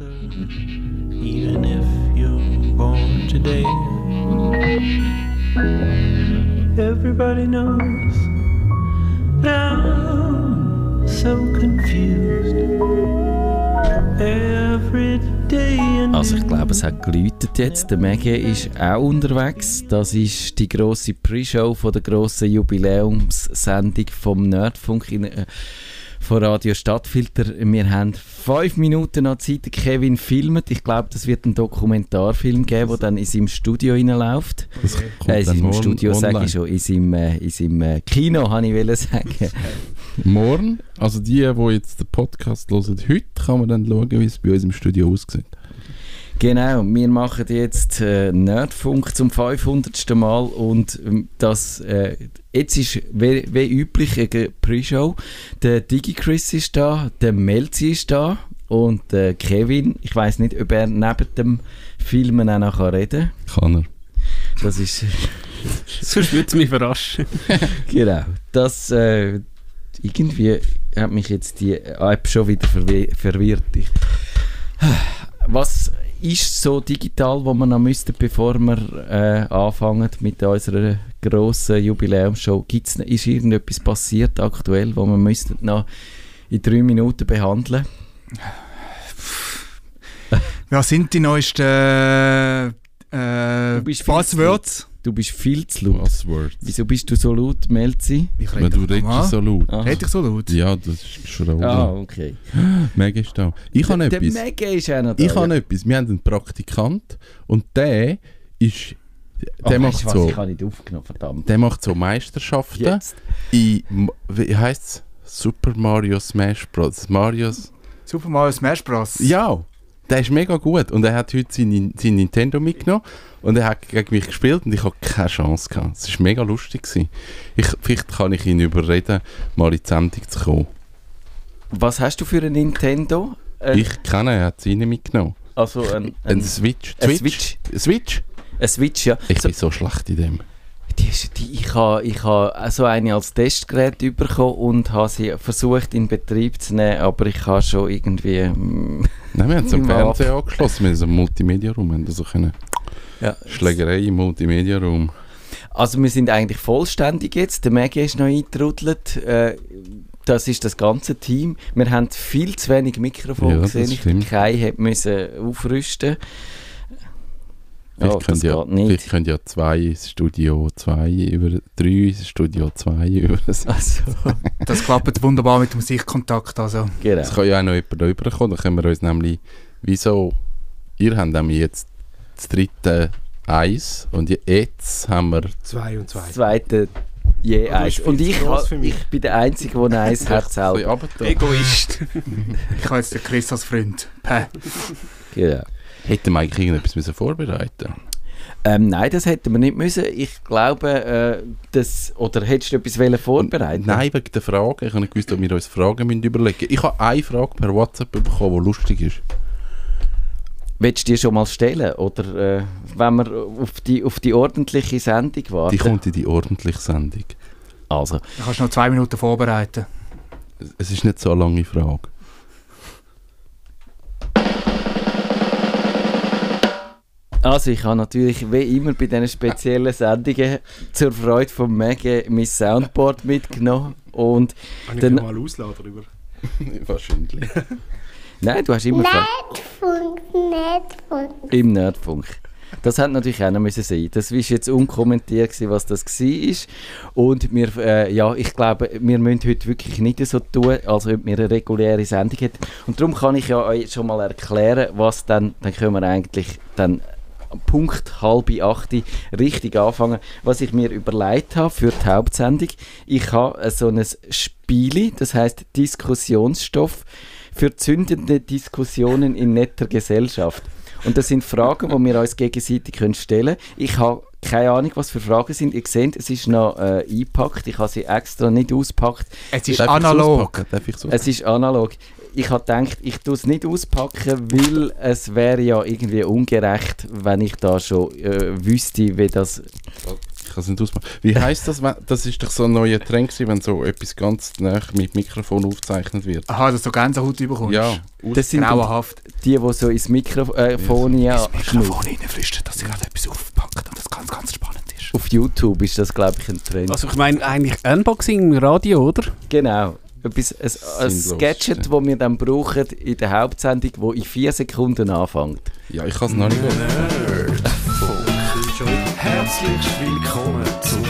even if you're born today. Everybody knows that so confused. Every Also ich glaube, es hat geläutet jetzt. Der Maggie ist auch unterwegs. Das ist die grosse Pre-Show von der grossen Jubiläumssendung vom Nerdfunk in, äh, von Radio Stadtfilter. Wir haben fünf Minuten noch Zeit. Kevin filmt. Ich glaube, das wird ein Dokumentarfilm geben, der dann in seinem Studio reinläuft. Das kommt Äh, in seinem Studio sage ich schon. In seinem, äh, in seinem äh, Kino, habe ich sagen. Morgen, also die, die jetzt den Podcast hören, heute kann man dann schauen, wie es bei uns im Studio aussieht. Genau, wir machen jetzt äh, Nerdfunk zum 500. Mal und ähm, das äh, jetzt ist wie, wie üblich eine Pre-Show. Der DigiChris ist da, der Melzi ist da und der Kevin. Ich weiß nicht, ob er neben dem Filmen auch noch kann reden Kann er. Das ist Sonst würde es mich verraschen. genau. Das äh, irgendwie hat mich jetzt die App schon wieder verwi- verwirrt. Ich, was ist so digital, wo wir noch müssten, bevor wir äh, anfangen mit unserer grossen Jubiläumsshow? Gibt's, ist irgendetwas passiert aktuell, wo wir müssten noch in drei Minuten behandeln? Was sind die neuesten äh, viel Buzzwords? Du bist viel zu laut. Password. Wieso bist du so laut, Melzi? Ich Weil du redest normal. so laut. Ah, Red ich so laut? Ja, das ist schon ah auch. okay. Meg ist da. Ich habe Der etwas. Mega ist noch da. Ich habe ja. etwas. Wir haben einen Praktikant und der ist. Ah, Der weisst macht was, so. Ich habe nicht aufgenommen, verdammt. Der macht so Meisterschaften Jetzt. in. Wie heißt es? Super Mario Smash Bros. Marios. Super Mario Smash Bros. Ja, der ist mega gut. Und er hat heute sein, sein Nintendo mitgenommen und er hat gegen mich gespielt und ich habe keine Chance gehabt. Es war mega lustig. Gewesen. Ich, vielleicht kann ich ihn überreden, mal in die Sendung zu kommen. Was hast du für ein Nintendo? Äh, Ich kenne, er hat seine mitgenommen. also ein, Ein ein, Switch. ein Switch? Switch. Switch? Ein Switch, ja. Ich So, bin so schlecht in dem. Die, die, ich habe ich ha so eine als Testgerät bekommen und habe sie versucht in Betrieb zu nehmen, aber ich habe schon irgendwie... mm, Nein, wir haben es ab. Fernseher angeschlossen. Wir haben so einen Multimedia-Raum. Haben können ja. Schlägerei im Multimedia-Raum. Also wir sind eigentlich vollständig jetzt. Der Maggie ist noch eingetrudelt. Äh, das ist das ganze Team. Wir haben viel zu wenig Mikrofone Ja, gesehen. Kai hat müssen aufrüsten. Vielleicht, können das ja, vielleicht können ja zwei Studio 2 über drei Studio 2 über. Das Also, Das klappt wunderbar mit dem Sichtkontakt. Also. genau. kann ja auch noch jemand rüberkommen. Dann können wir uns nämlich, wieso, ihr habt nämlich jetzt das dritte Eis und jetzt haben wir, Zwei und zwei. Das zweite je eins. bist Und ich, ich bin der Einzige, der eins hat ein selber. bisschen runter. Egoist. Ich habe jetzt den Chris als Freund. Päh. Genau. Hätten wir eigentlich irgendetwas müssen vorbereiten Ähm, nein, das hätten wir nicht müssen. Ich glaube, äh, das, oder hättest du etwas wollen vorbereiten? Nein, wegen der Frage. Ich habe nicht gewusst, ob wir uns Fragen müssen überlegen müssen. Ich habe eine Frage per WhatsApp bekommen, die lustig ist. Willst du die schon mal stellen? Oder äh, wenn wir auf die, auf die ordentliche Sendung warten? Die kommt in die ordentliche Sendung. Also, Da kannst du noch zwei Minuten vorbereiten. Es ist nicht so eine lange Frage. Also ich habe natürlich wie immer bei diesen speziellen Sendungen zur Freude von Maggie mein Soundboard mitgenommen. Und Kann ich Dann- mal ausladen darüber? Wahrscheinlich. nein, du hast immer Nerdfunk, Nerdfunk. im Nerdfunk. Das hat natürlich auch noch müssen sein. Das war jetzt unkommentiert, gewesen, was das war. Und wir, äh, ja, ich glaube, wir müssen heute wirklich nicht so tun, als ob wir eine reguläre Sendung hätten. Und darum kann ich ja euch schon mal erklären, was dann, dann können wir eigentlich dann Punkt halb acht richtig anfangen, was ich mir überlegt habe für die Hauptsendung. Ich habe so ein Spiel, das heißt Diskussionsstoff für zündende Diskussionen in netter Gesellschaft. Und das sind Fragen, die wir uns gegenseitig können stellen können. Ich habe keine Ahnung, was für Fragen sind. Ihr seht, es ist noch äh, eingepackt. Ich habe sie extra nicht ausgepackt. Es ist Darf analog. Es ist analog. Ich habe gedacht, ich tue es nicht auspacken, weil es wäre ja irgendwie ungerecht, wenn ich da schon äh, wüsste, wie das... kann es nicht ausmachen. Wie heisst das? wenn- Das ist doch so ein neuer Trend gewesen, wenn so etwas ganz nah mit Mikrofon aufgezeichnet wird. Aha, dass du Gänsehaut bekommst. Ja, Das sind Grauenhaft. die, die so ins Mikrofon ja, Mikrofon reinflüstern, dass sie gerade etwas aufpackt und das ganz, ganz spannend ist. Auf YouTube ist das, glaube ich, ein Trend. Also ich meine eigentlich Unboxing Radio, oder? Genau. Etwas, ein, ein ja. das wir dann brauchen in der Hauptsendung, wo in vier Sekunden anfängt. ja ich kann es noch nicht. Herzlich willkommen zum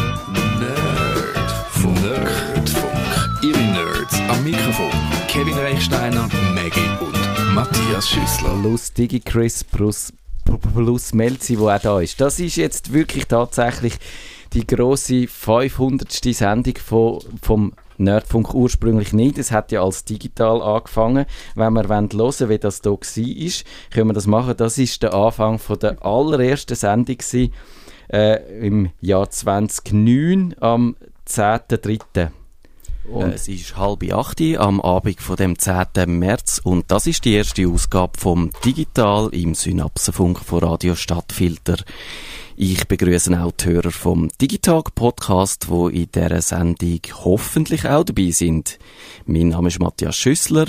Nerdfunk. Nerdfunk. Ihre Nerds am Mikrofon. Kevin Reichsteiner, Maggie und Matthias Schüssler. Plus DigiChris plus, plus Melzi, wo auch da ist. Das ist jetzt wirklich tatsächlich die grosse 500. Sendung von, vom Nerdfunk ursprünglich nicht. Es hat ja als digital angefangen. Wenn wir hören wollen, wie das hier war, können wir das machen. Das ist der Anfang von der allerersten Sendung gewesen, äh, im Jahr 2009 am 10.3. Äh, Es ist halb acht am Abend von dem 10. März und das ist die erste Ausgabe vom Digital im Synapsenfunk von Radio Stadtfilter. Ich begrüße auch die Hörer vom Digitag Podcast, wo in dieser Sendung hoffentlich auch dabei sind. Mein Name ist Matthias Schüssler.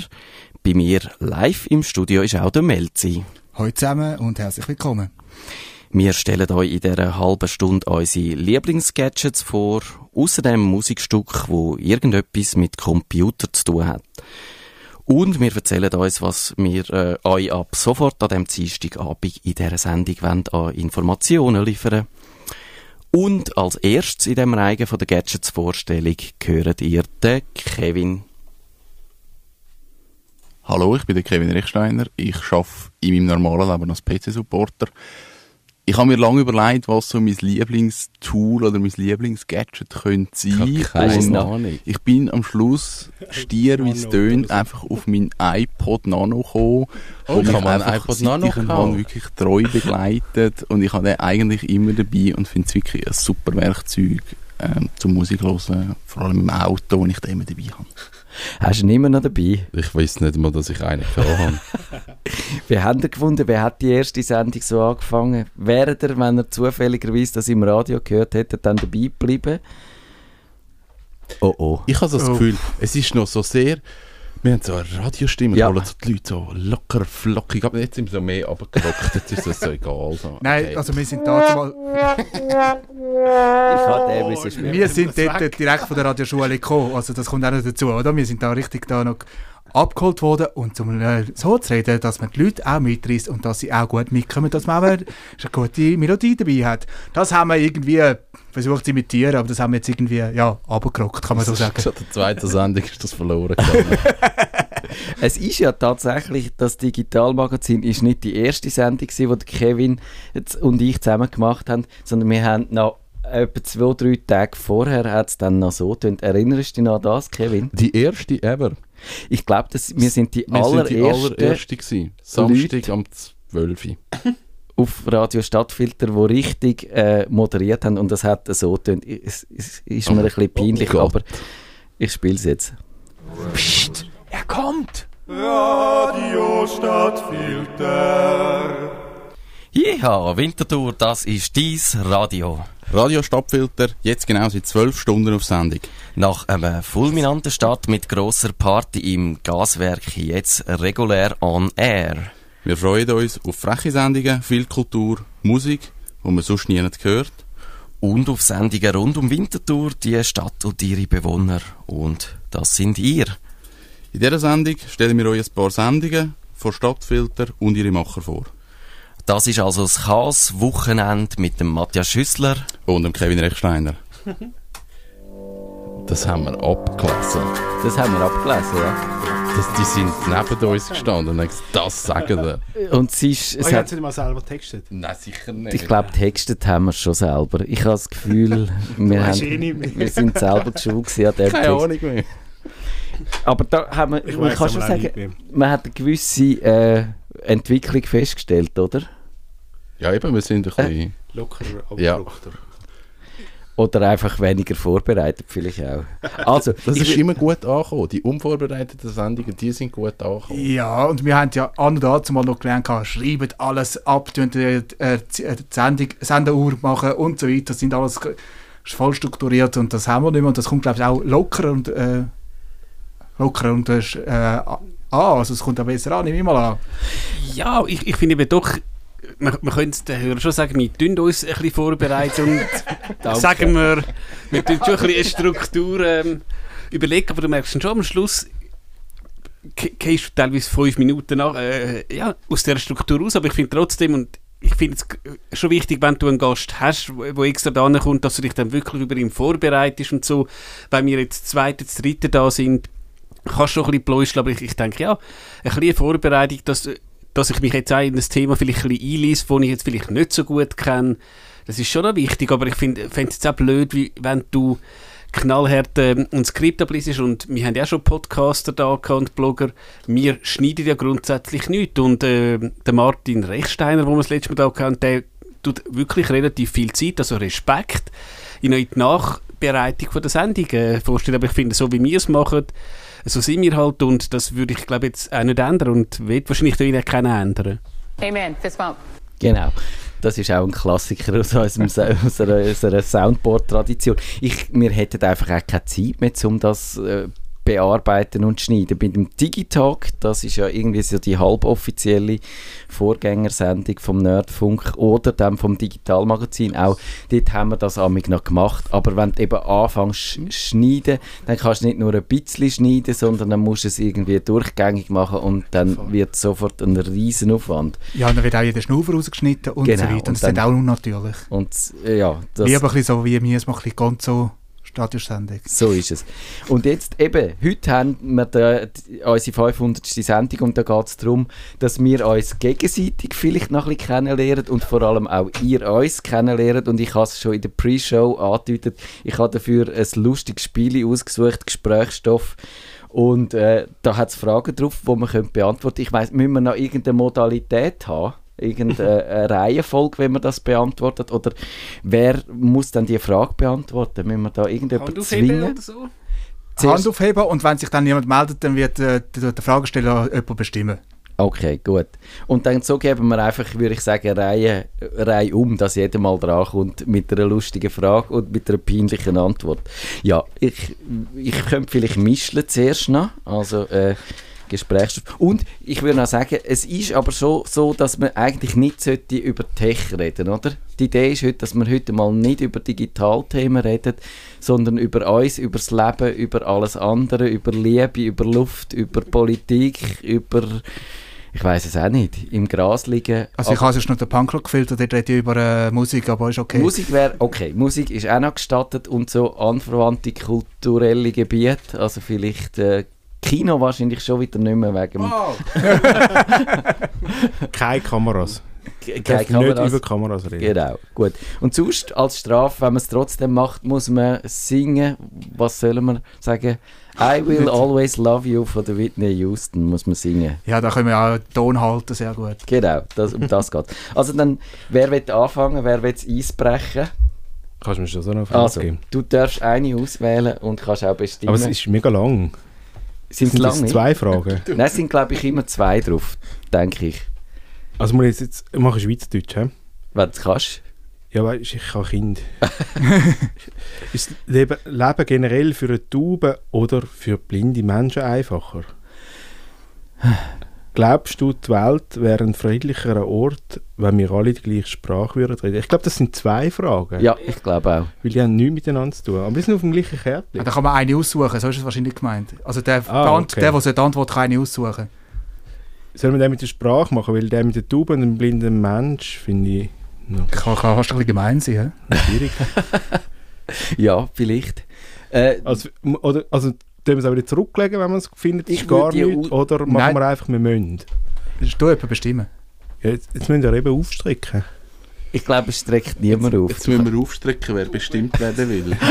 Bei mir live im Studio ist auch der Melzi. Hallo zusammen und herzlich willkommen. Wir stellen euch in dieser halben Stunde unsere Lieblingsgadgets vor, außerdem Musikstück, wo irgendetwas mit Computer zu tun hat. Und wir erzählen uns, was wir äh, euch ab sofort an dem Dienstagabend in dieser Sendung an Informationen liefern. Und als erstes in dem Reigen von der Gadgets-Vorstellung gehört ihr den Kevin. Hallo, ich bin der Kevin Rechsteiner. Ich arbeite in meinem normalen Leben als PC-Supporter. Ich habe mir lange überlegt, was so mein Lieblingstool oder mein Lieblingsgadget könnte sein. keine Und Ahnung. Ich bin am Schluss, stier wie es tönt, einfach auf mein iPod Nano gekommen. Oh, und kann ich man einfach, iPod Nano ich habe, wirklich treu begleitet. Und ich habe den eigentlich immer dabei und finde es wirklich ein super Werkzeug ähm, zum Musik hören. Vor allem im Auto, wo ich den immer dabei habe. Hast du ihn immer noch dabei? Ich weiß nicht mal, dass ich einen habe. Wie habt ihr gefunden? Wer hat die erste Sendung so angefangen? Wäre er, wenn er zufälligerweise das im Radio gehört hätte, dann dabei geblieben? Oh oh. Ich habe so das Oh. Gefühl, es ist noch so sehr. Wir haben so eine Radiostimme, Ja. holen so die Leute so locker, flockig. Aber jetzt sind wir so mehr abgerockt, jetzt ist das so egal. So. Nein, Okay. also wir sind da mal, Ich hatte müssen spielen. wir sind dort direkt von der Radioschule gekommen, also das kommt auch noch dazu, oder? Wir sind da richtig da noch abgeholt worden und um äh, so zu reden, dass man die Leute auch mitreißt und dass sie auch gut mitkommen, dass man auch eine gute Melodie dabei hat. Das haben wir irgendwie versucht zu imitieren, aber das haben wir jetzt irgendwie, ja, abgerockt, kann man so sagen. Schon der zweiten Sendung ist das verloren gegangen. Es ist ja tatsächlich, das Digitalmagazin ist nicht die erste Sendung gewesen, die Kevin und ich zusammen gemacht haben, sondern wir haben noch etwa zwei, drei Tage vorher hat es dann noch so getönt. Erinnerst du dich noch an das, Kevin? die erste ever. Ich glaube, wir sind die Wir sind die allerersten. Samstag am 12. Uhr. auf Radio Stadtfilter, die richtig äh, moderiert haben und das hat so getönt. Es, es ist mir ein bisschen peinlich, Oh aber ich spiele es jetzt. Er kommt! Ja, Winterthur, das ist dies Radio. Radio Stadtfilter, jetzt genau seit 12 Stunden auf Sendung. Nach einem fulminanten Start mit grosser Party im Gaswerk jetzt regulär on air. Wir freuen uns auf freche Sendungen, viel Kultur, Musik, die man sonst nie gehört. Und auf Sendungen rund um Winterthur, die Stadt und ihre Bewohner. Und das sind ihr. In dieser Sendung stellen wir euch ein paar Sendungen von Stadtfilter und ihre Macher vor. Das ist also das Chaos-Wochenende mit dem Matthias Schüssler. Und dem Kevin Rechsteiner. Das haben wir abgelesen. Das haben wir abgelesen, ja. Das, die sind neben uns gestanden und haben gesagt, das sagen wir. Und es ist, es Oh, ich hat, hätte mal selber textet. Nein, sicher nicht. ich glaube, textet haben wir schon selber. Ich habe das Gefühl, wir, eh haben, nicht mehr. wir sind selber schuld an dem Keine. Ahnung mehr. Aber da haben wir, Ich man kann schon sagen, nicht man hat eine gewisse äh, Entwicklung festgestellt, oder? Ja, eben, wir sind ein bisschen... Locker, Ja. abgedruckter. Oder einfach weniger vorbereitet, vielleicht auch. Also, Das ist immer gut angekommen. Die unvorbereiteten Sendungen, die sind gut angekommen. Ja, und wir haben ja an und dazu mal noch gelernt, gehabt, schreibt alles ab, die, äh, äh, die Sendung, Senderuhr machen und so weiter. Das sind alles ist voll strukturiert und das haben wir nicht mehr und das kommt glaube ich auch locker und äh, locker und äh, an, also es kommt auch besser an, nehme ich mal an. Ja, ich, ich finde eben doch, man, man könnte den Hörern schon sagen, wir tun uns ein bisschen vorbereiten und sagen wir, wir tun schon ein bisschen eine Struktur ähm, überlegen, aber du merkst schon am Schluss, ge- gehst du teilweise fünf Minuten nach, äh, ja, aus der Struktur raus, aber ich finde trotzdem, und ich finde es schon wichtig, wenn du einen Gast hast, wo wo extra da kommt, dass du dich dann wirklich über ihn vorbereitest und so. Wenn wir jetzt zweite, dritte da sind, kannst du schon ein bisschen pläuschen, aber ich, ich denke, ja, ein bisschen Vorbereitung, dass, dass ich mich jetzt auch in das Thema vielleicht ein einlese, das ich jetzt vielleicht nicht so gut kenne, das ist schon noch wichtig, aber ich finde es jetzt auch blöd, wie, wenn du knallhart ähm, ein Skript abliest und wir haben ja schon Podcaster da und Blogger, wir schneiden ja grundsätzlich nichts und äh, der Martin Rechsteiner, wo wir das letzte Mal da hatten, der tut wirklich relativ viel Zeit, also Respekt in die Nachbereitung von der Sendung äh, vorstellen, aber ich finde, so wie wir es machen, so sind wir halt und das würde ich glaube jetzt auch nicht ändern und wird wahrscheinlich auch keiner ändern. Amen. Fist bump. Genau. Das ist auch ein Klassiker aus, unserem, aus unserer Soundboard-Tradition. Ich, wir hätten einfach auch keine Zeit mehr, um das äh, bearbeiten und schneiden. Bei dem Digitalk, das ist ja irgendwie so die halboffizielle Vorgängersendung vom Nerdfunk oder dann vom Digitalmagazin auch, dort haben wir das amig noch gemacht. Aber wenn du eben anfängst sch- schneiden, dann kannst du nicht nur ein bisschen schneiden, sondern dann musst du es irgendwie durchgängig machen und dann wird sofort ein riesen Aufwand. Ja, dann wird auch jeder Schnaufer rausgeschnitten und Genau, so weiter. und Und das ist dann- auch unnatürlich. Und ja, das, Wie aber ein bisschen so wie wir es machen, ganz so Stadionsendung. so ist es. Und jetzt eben, heute haben wir da, unsere 500. Sendung und da geht es darum, dass wir uns gegenseitig vielleicht noch ein bisschen kennenlernen und vor allem auch ihr uns kennenlernt. Und ich habe es schon in der Pre-Show angedeutet, ich habe dafür ein lustiges Spiel ausgesucht, Gesprächsstoff. Und äh, da hat es Fragen drauf, die man könnte beantworten Ich weiss, müssen wir noch irgendeine Modalität haben? Irgendeine eine Reihenfolge, wenn man das beantwortet? Oder wer muss dann die Frage beantworten? Müssen wir da irgendjemanden zwingen? so? Zuerst- Hand aufheben und wenn sich dann jemand meldet, dann wird äh, der, der Fragesteller jemand bestimmen. Okay, gut. Und dann so geben wir einfach, würde ich sagen, Reihe, Reihe um, dass jeder mal dran kommt mit einer lustigen Frage und mit einer peinlichen Antwort. Ja, ich, ich könnte vielleicht mischeln zuerst noch, also äh, Gesprächsstoff. Und ich würde noch sagen, es ist aber so, so dass man eigentlich nicht sollte über Tech reden, oder? Die Idee ist heute, dass wir heute mal nicht über Digitalthemen reden, sondern über uns, über das Leben, über alles andere, über Liebe, über Luft, über Politik, über ich weiß es auch nicht, im Gras liegen. Also ich habe sonst noch den Punkrock gefiltert, dort rede ich über äh, Musik, aber ist okay. Musik wäre, okay, Musik ist auch noch gestattet und so anverwandte kulturelle Gebiete, also vielleicht äh, Kino wahrscheinlich schon wieder nicht mehr wegen Keine Kameras. Keine darf nicht Kameras. über Kameras reden. Genau, gut. Und sonst als Strafe, wenn man es trotzdem macht, muss man singen. Was sollen wir sagen? I will always love you von der Whitney Houston muss man singen. Ja, da können wir auch den Ton halten, sehr gut. Genau, das, um das geht Also dann, wer will anfangen, wer will es eisbrechen? Kannst du mir schon so eine Frage Also, geben? du darfst eine auswählen und kannst auch bestimmen. Aber es ist mega lang. Sind Sind das zwei Fragen? Nein, es sind glaube ich immer zwei drauf, denke ich. Also muss ich jetzt, ich mache Schweizerdeutsch, hä? Wenn du es kannst. Ja, weißt ich habe Kind. ist das Leben, Leben generell für eine Taube oder für blinde Menschen einfacher? Glaubst du, die Welt wäre ein friedlicherer Ort, wenn wir alle die gleiche Sprache würden reden? Ich glaube, das sind zwei Fragen. Ja, ich glaube auch. Weil die haben nichts miteinander zu tun. Aber wir sind auf dem gleichen Ja, Kärtchen. da kann man eine aussuchen, so ist es wahrscheinlich gemeint. Also der, Ah, der, okay. der, der so die Antwort kann eine aussuchen. Sollen wir den mit der Sprache machen? Weil der mit der Taube und dem blinden Mensch finde ich noch Kann, kann fast ein bisschen gemein sein. hä? schwierig. Ja, vielleicht. Äh, Also, oder, also tun wir es auch wieder zurücklegen, wenn man es findet, Ich ist gar nichts? Oder machen Nein. wir einfach, wir müssen? Das ist du jemand bestimmen. Ja, jetzt, jetzt müssen wir eben aufstrecken. ich glaube, es streckt niemand auf. Jetzt müssen wir aufstrecken, wer bestimmt werden will.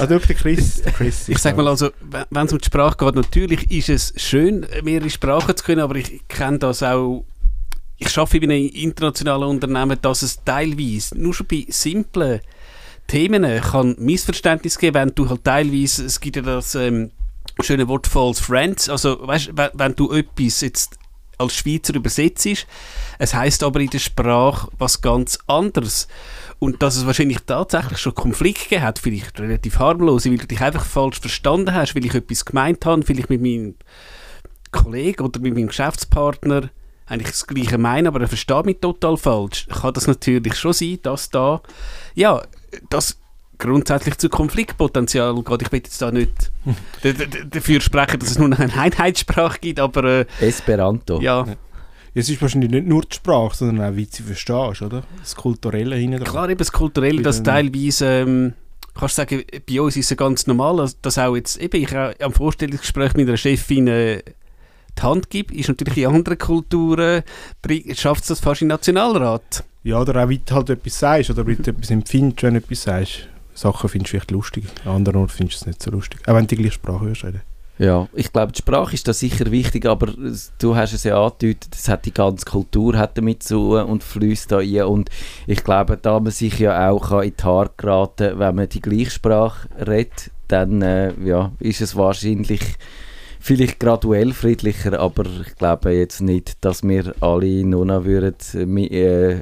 Also der Chris, der Chris Ich sag mal also, we- wenn es um die Sprache geht, natürlich ist es schön, mehrere Sprachen zu können, aber ich kenne das auch. Ich arbeite bei einem internationalen Unternehmen, dass es teilweise nur schon bei simplen Themen kann Missverständnis geben, wenn du halt teilweise, es gibt ja das ähm, schöne Wort False Friends, also weißt, wenn, wenn du etwas jetzt als Schweizer übersetzt, es heißt aber in der Sprache was ganz anderes. Und dass es wahrscheinlich tatsächlich schon Konflikte gegeben hat, vielleicht relativ harmlos, weil du dich einfach falsch verstanden hast, weil ich etwas gemeint habe, vielleicht mit meinem Kollegen oder mit meinem Geschäftspartner eigentlich das Gleiche meine, aber er versteht mich total falsch. Kann das natürlich schon sein, dass da, ja, das grundsätzlich zu Konfliktpotenzial geht. Ich will jetzt da nicht dafür sprechen, dass es nur noch eine Einheitssprache gibt, aber äh, Esperanto. ja, Es ist wahrscheinlich nicht nur die Sprache, sondern auch, wie du sie verstehst, oder? Das Kulturelle hinten. Klar, eben das Kulturelle, das teilweise, ähm, kannst du sagen, bei uns ist es ganz normal, dass- auch jetzt, eben ich auch am Vorstellungsgespräch mit einer Chefin äh, die Hand gibt, ist natürlich in anderen Kulturen, schafft es das fast im Nationalrat. Ja, oder auch, wie du halt etwas sagst, oder wie du etwas empfindest, wenn du etwas sagst. Sachen findest du vielleicht lustig, an anderen Orten findest du es nicht so lustig. Auch wenn du die gleiche Sprache hörst. Ja, ich glaube, die Sprache ist da sicher wichtig, aber du hast es ja angedeutet, es hat die ganze Kultur hat damit zu und fließt da ein und ich glaube, da man sich ja auch in die Haare geraten wenn man die gleiche Sprache redet, dann äh, ja, ist es wahrscheinlich vielleicht graduell friedlicher, aber ich glaube jetzt nicht, dass wir alle nur noch würden, äh, äh,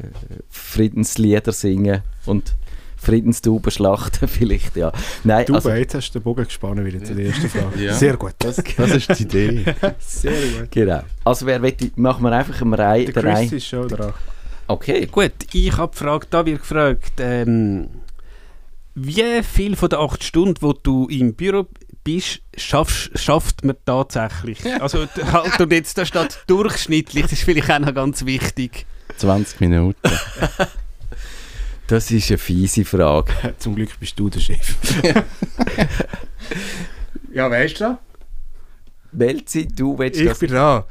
Friedenslieder singen und Friedenstauben schlachten vielleicht, ja. Nein, Du, also, jetzt hast du den Bogen gespannt wieder zu der ersten Frage. Ja. Sehr gut. Das, das ist die Idee. Sehr gut. genau. Also wer will, machen wir einfach eine Reihe, Der der Chris ist schon dran. Okay. Gut, ich habe gefragt, da wird gefragt, ähm, wie viel von den acht Stunden, wo du im Büro bist, schaffst, schafft man tatsächlich? Also halt und jetzt, da steht durchschnittlich, das ist vielleicht auch noch ganz wichtig. 20 Minuten. Das ist eine fiese Frage. Zum Glück bist du der Chef. Ja, wer ist da? Melzi, du willst Ich das... bin da.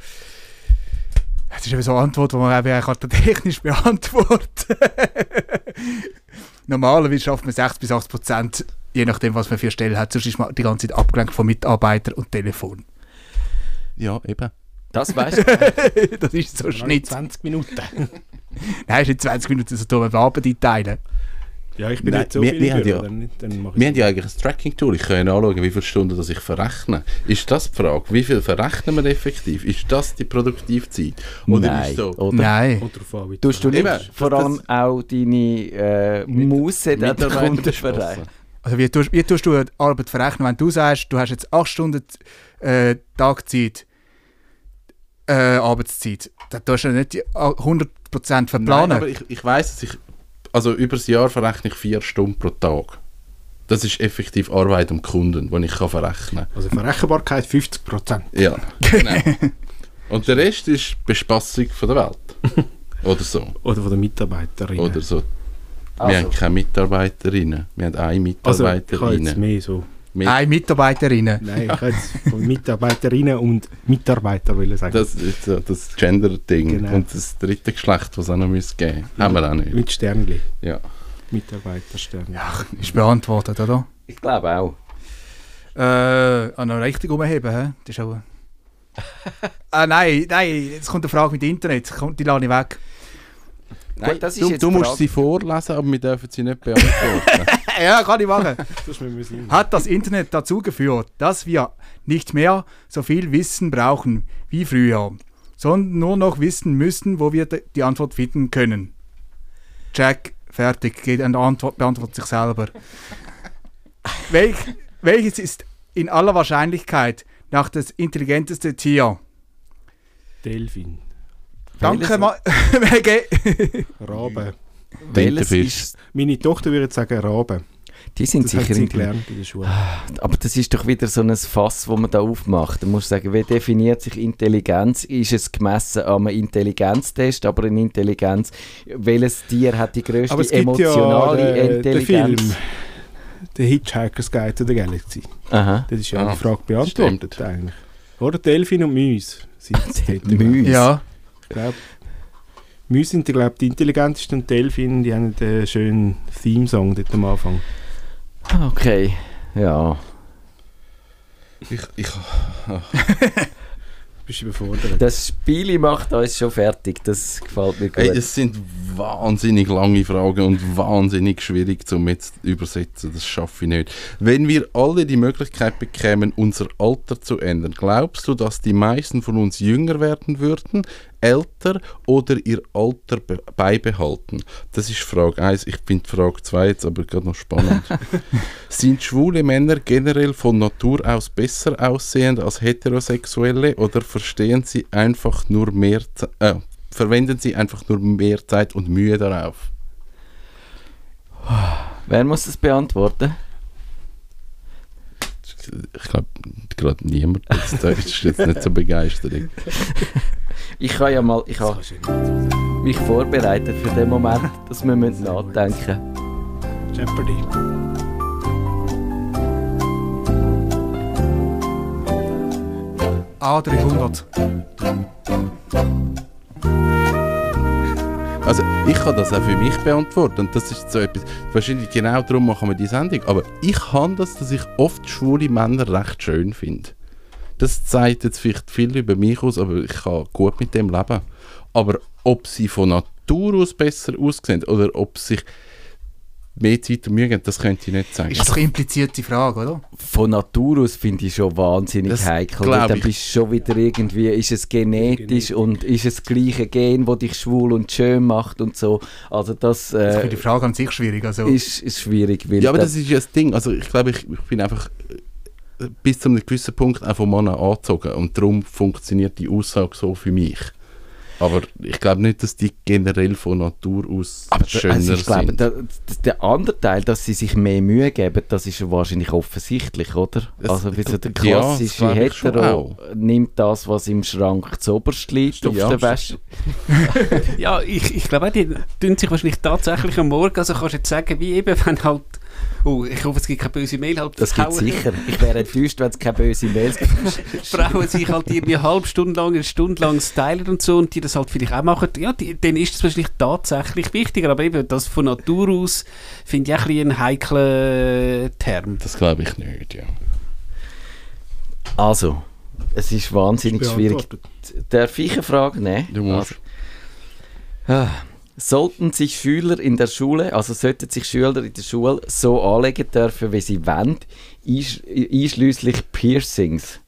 Das ist eben so eine Antwort, die man eigentlich technisch beantworten Normalerweise schafft man 6 bis 8 Prozent, je nachdem, was man für Stellen hat. Sonst ist man die ganze Zeit abgelenkt von Mitarbeitern und Telefon. Ja, eben. Das weißt du. das ist so Schnitt. 20 Minuten. Nein, ist nicht 20 Minuten so dumm, wenn wir Arbeit einteilen. Ja, ich bin Nein, nicht so wir- viel wir haben ja- dann, dann Wir haben ja eigentlich ein Tracking-Tool. Ich kann ja nachschauen, wie viele Stunden das ich verrechne. Ist das die Frage? Wie viel verrechnen wir effektiv? Ist das die Produktivzeit? Oder Nein. ist so? Oder Nein. An, wie tust du nicht Eben, vor allem auch deine äh, Muße den Mitarbeiter Kunden verreichen? Also wie tust, wie tust du die Arbeit verrechnen, wenn du sagst, du hast jetzt 8 Stunden äh, Tagzeit, äh, Arbeitszeit, dann tust du ja nicht die 100% Nein, verplanen. aber ich, ich weiss, dass ich... Also über das Jahr verrechne ich vier Stunden pro Tag. Das ist effektiv Arbeit am Kunden, die ich kann verrechnen kann. Also Verrechenbarkeit 50%. Ja, genau. Und der Rest ist Bespassung von der Welt. Oder so. Oder von den Mitarbeiterinnen. Oder so. Also. Wir haben keine Mitarbeiterinnen. Wir haben eine also, ich habe jetzt Mitarbeiterin. mehr so. Mit- Eine Mitarbeiterinnen. Nein, ich habe jetzt von Mitarbeiterinnen und Mitarbeiter wollen sagen. Das ist so das Gender-Ding. Genau. Und das dritte Geschlecht, was es auch noch müsste geben Haben wir auch nicht. Mit Sternli. Ja. Mitarbeitersternli. Ja, ist beantwortet, oder? Ich glaube auch. Äh, ah, noch richtig umheben, hä? Das ist auch... ah, nein, nein, jetzt kommt eine Frage mit Internet. Kommt, die lade ich weg. Nein, das ist Du, jetzt du musst Frage. sie vorlesen, aber wir dürfen sie nicht beantworten. ja, kann ich machen. Hat das Internet dazu geführt, dass wir nicht mehr so viel Wissen brauchen wie früher, sondern nur noch wissen müssen, wo wir die Antwort finden können? Jack, fertig, geht an die Antwort, beantwortet sich selber. Welch, welches ist in aller Wahrscheinlichkeit nach das intelligenteste Tier? Delfin. Danke, Welches- Ma Mege. Rabe. Welches ist, Meine Tochter würde sagen Rabe. die sind Das sicher intelligent. gelernt in der Schule. Aber das ist doch wieder so ein Fass, wo man da aufmacht. Da musst du sagen, wie definiert sich Intelligenz? Ist es gemessen an einem Intelligenztest, aber eine Intelligenz, welches Tier hat die größte Aber es gibt emotionale ja den, den Intelligenz? Film, der Hitchhiker's Guide to the Galaxy. Aha. Das ist ja Ah, die Frage beantwortet eigentlich. Oder Delfin und dort. Mäuse. Ja, Ich glaube, Mäuse sind glaub, die intelligentesten und Delfin, die haben einen schönen Theme-Song dort am Anfang. Okay, ja. Ich, ich, Bist du überfordert? Das Spiel macht uns schon fertig, das gefällt mir gut. ey, es sind wahnsinnig lange Fragen und wahnsinnig schwierig zum jetzt übersetzen. Das schaffe ich nicht. Wenn wir alle die Möglichkeit bekämen, unser Alter zu ändern, glaubst du, dass die meisten von uns jünger werden würden, älter oder ihr Alter be beibehalten? Das ist Frage 1. Ich finde Frage 2 jetzt aber gerade noch spannend. Sind schwule Männer generell von Natur aus besser aussehend als heterosexuelle oder verstehen sie einfach nur mehr äh, verwenden sie einfach nur mehr Zeit und Mühe darauf? Wer muss das beantworten? Ich glaube, gerade niemand. Das ist jetzt nicht so begeistert. Ich habe ja mal, ich habe mich vorbereitet für den Moment, dass wir müssen nachdenken Jeopardy. A300. Also ich kann das auch für mich beantworten und das ist so etwas, wahrscheinlich genau darum machen wir die Sendung, aber ich kann das, dass ich oft schwule Männer recht schön finde. Das zeigt jetzt vielleicht viel über mich aus, aber ich kann gut mit dem leben. Aber ob sie von Natur aus besser aussehen oder ob sich mehr Zeit und Mühe geben, das könnte ich nicht sagen. Ist doch implizierte Frage, oder? Von Natur aus finde ich schon wahnsinnig Das heikel. Dann ich. bist du schon wieder irgendwie, ist es genetisch und ist es das gleiche Gen, das dich schwul und schön macht und so. Also das Ich finde äh, die Frage an sich schwierig. Also, ist, ist schwierig. Weil Ja, aber das- das ist ja das Ding. Also ich glaube, ich, ich bin einfach äh, bis zu einem gewissen Punkt auch von Männern angezogen und darum funktioniert die Aussage so für mich. Aber ich glaube nicht, dass die generell von Natur aus Aber schöner also ich glaube, sind. der, der andere Teil, dass sie sich mehr Mühe geben, das ist ja wahrscheinlich offensichtlich, oder? Das- also wie so der ja, klassische schon Hetero nimmt das, was im Schrank zuoberst liegt, auf Ja, der Wäsche. Ja, ich, ich glaube auch, die tun sich wahrscheinlich tatsächlich am Morgen, also kannst du jetzt sagen, wie eben, wenn halt, oh, ich hoffe, es gibt keine böse Mail, halt Das gibt Frauen- sicher. Ich wäre enttäuscht, wenn es keine böse Mails gibt. Frauen sich halt irgendwie eine halbe Stunde lang, eine Stunde lang stylen und so und die das halt vielleicht auch machen, ja, die, denen ist es wahrscheinlich tatsächlich wichtiger, aber eben das von Natur aus finde ich auch ein bisschen einen heiklen Term. Das glaube ich nicht, ja. Also, es ist wahnsinnig schwierig. Darf ich eine Frage nehmen? Du musst. Also, ah, sollten sich Schüler in der Schule, also sollten sich Schüler in der Schule so anlegen dürfen, wie sie wollen, einsch einschließlich Piercings?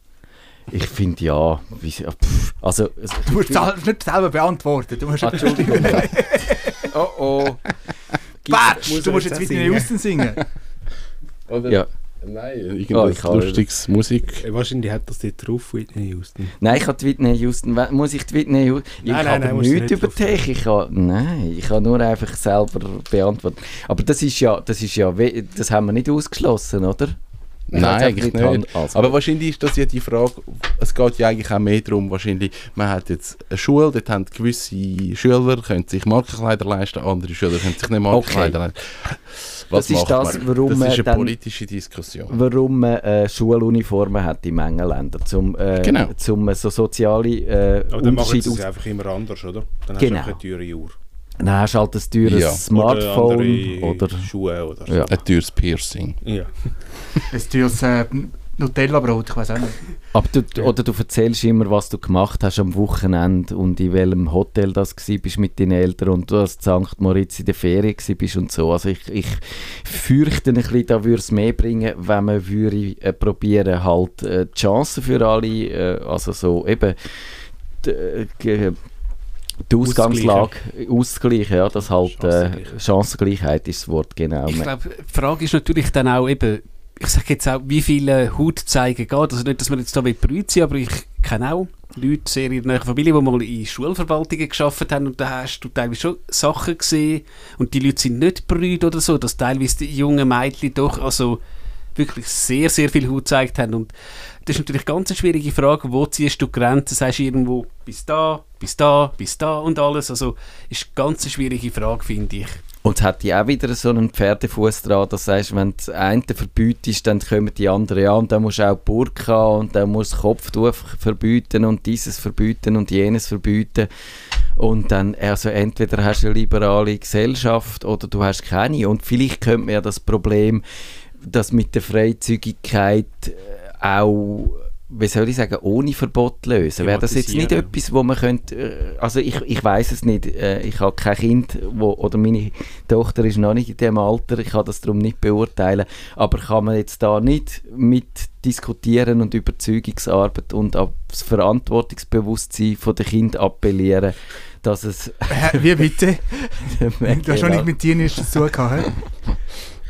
Ich finde ja. Wie, sie- pff, also, du musst es nicht selber beantworten. Du musst, Ah, Entschuldigung. oh oh. Batsch, du musst jetzt Whitney Houston singen. Oder? Ja. Nein, Oh, irgendwas ich habe- lustiges Musik. Äh, Wahrscheinlich hat das dort drauf, Whitney Houston. Nein, ich habe die Whitney Houston. Muss ich die Whitney Houston? Ich Nein, nein, habe nein, nichts nicht über dich. Ich habe, nein, ich habe nur einfach selber beantwortet. Aber das ist ja, das ist ja, das haben wir nicht ausgeschlossen, oder? Nein, es eigentlich nicht. hand- Also, Aber wahrscheinlich ist das ja die Frage, es geht ja eigentlich auch mehr darum, wahrscheinlich, man hat jetzt eine Schule, dort haben gewisse Schüler, können sich Markenkleider leisten, andere Schüler können sich nicht Markenkleider leisten. Das ist macht das, man? warum das man ist eine dann- politische Diskussion. warum man äh, Schuluniformen hat in Mengenländern, zum, äh, Genau. zum äh, so soziale äh, Aber dann machen sie es einfach immer anders, oder? Dann Genau. hast du einfach eine teure Uhr. Dann hast du halt ein teures Ja. Smartphone oder, oder, Schuhe oder so. Ja. Ein teures Piercing. Ja. Ein teures äh, Nutella-Brot, ich weiß auch nicht. Aber du, oder du erzählst immer, was du gemacht hast am Wochenende und in welchem Hotel das gsi bist mit deinen Eltern und du als St. Moritz in der Ferien gsi bist und so. Also ich, ich fürchte ein bisschen, da würde es mehr bringen, wenn man würde äh, probieren halt äh, die Chancen für alle, äh, also so eben die, äh, ge- die Ausgangslage ausgleichen, ja, dass halt äh, Chancengleichheit. Chancengleichheit ist das Wort, genau. Ich glaube, die Frage ist natürlich dann auch eben, ich sage jetzt auch, wie viele Hautzeigen geht. Also nicht, dass wir jetzt da berührt sind, aber ich kenne auch Leute sehr in der Familie, die mal in Schulverwaltungen geschafft haben und da hast du teilweise schon Sachen gesehen und die Leute sind nicht brüht oder so, dass teilweise die jungen Mädchen doch also wirklich sehr, sehr viel Haut gezeigt haben und das ist natürlich ganz eine schwierige Frage, wo ziehst du Grenzen, sagst du irgendwo bis da, bis da, bis da und alles, also ist eine ganz schwierige Frage, finde ich. Und es hat ja auch wieder so einen Pferdefuß dran, das heißt, wenn das eine verbietest, dann kommen die anderen ja und dann musst du auch Burka und dann musst du Kopftuch verbieten und dieses verbieten und jenes verbieten. Und dann, also entweder hast du eine liberale Gesellschaft oder du hast keine. Und vielleicht könnte man ja das Problem, dass mit der Freizügigkeit äh, auch wie soll ich sagen, ohne Verbot lösen. Wäre das jetzt nicht etwas, wo man könnte, äh, also ich, ich weiß es nicht, äh, ich habe kein Kind, wo, oder meine Tochter ist noch nicht in dem Alter, ich kann das darum nicht beurteilen, aber kann man jetzt da nicht mit diskutieren und Überzeugungsarbeit und auf das Verantwortungsbewusstsein von der Kind appellieren, dass es Wie bitte? Du hast schon nicht mit Teenagern zu tun gehabt.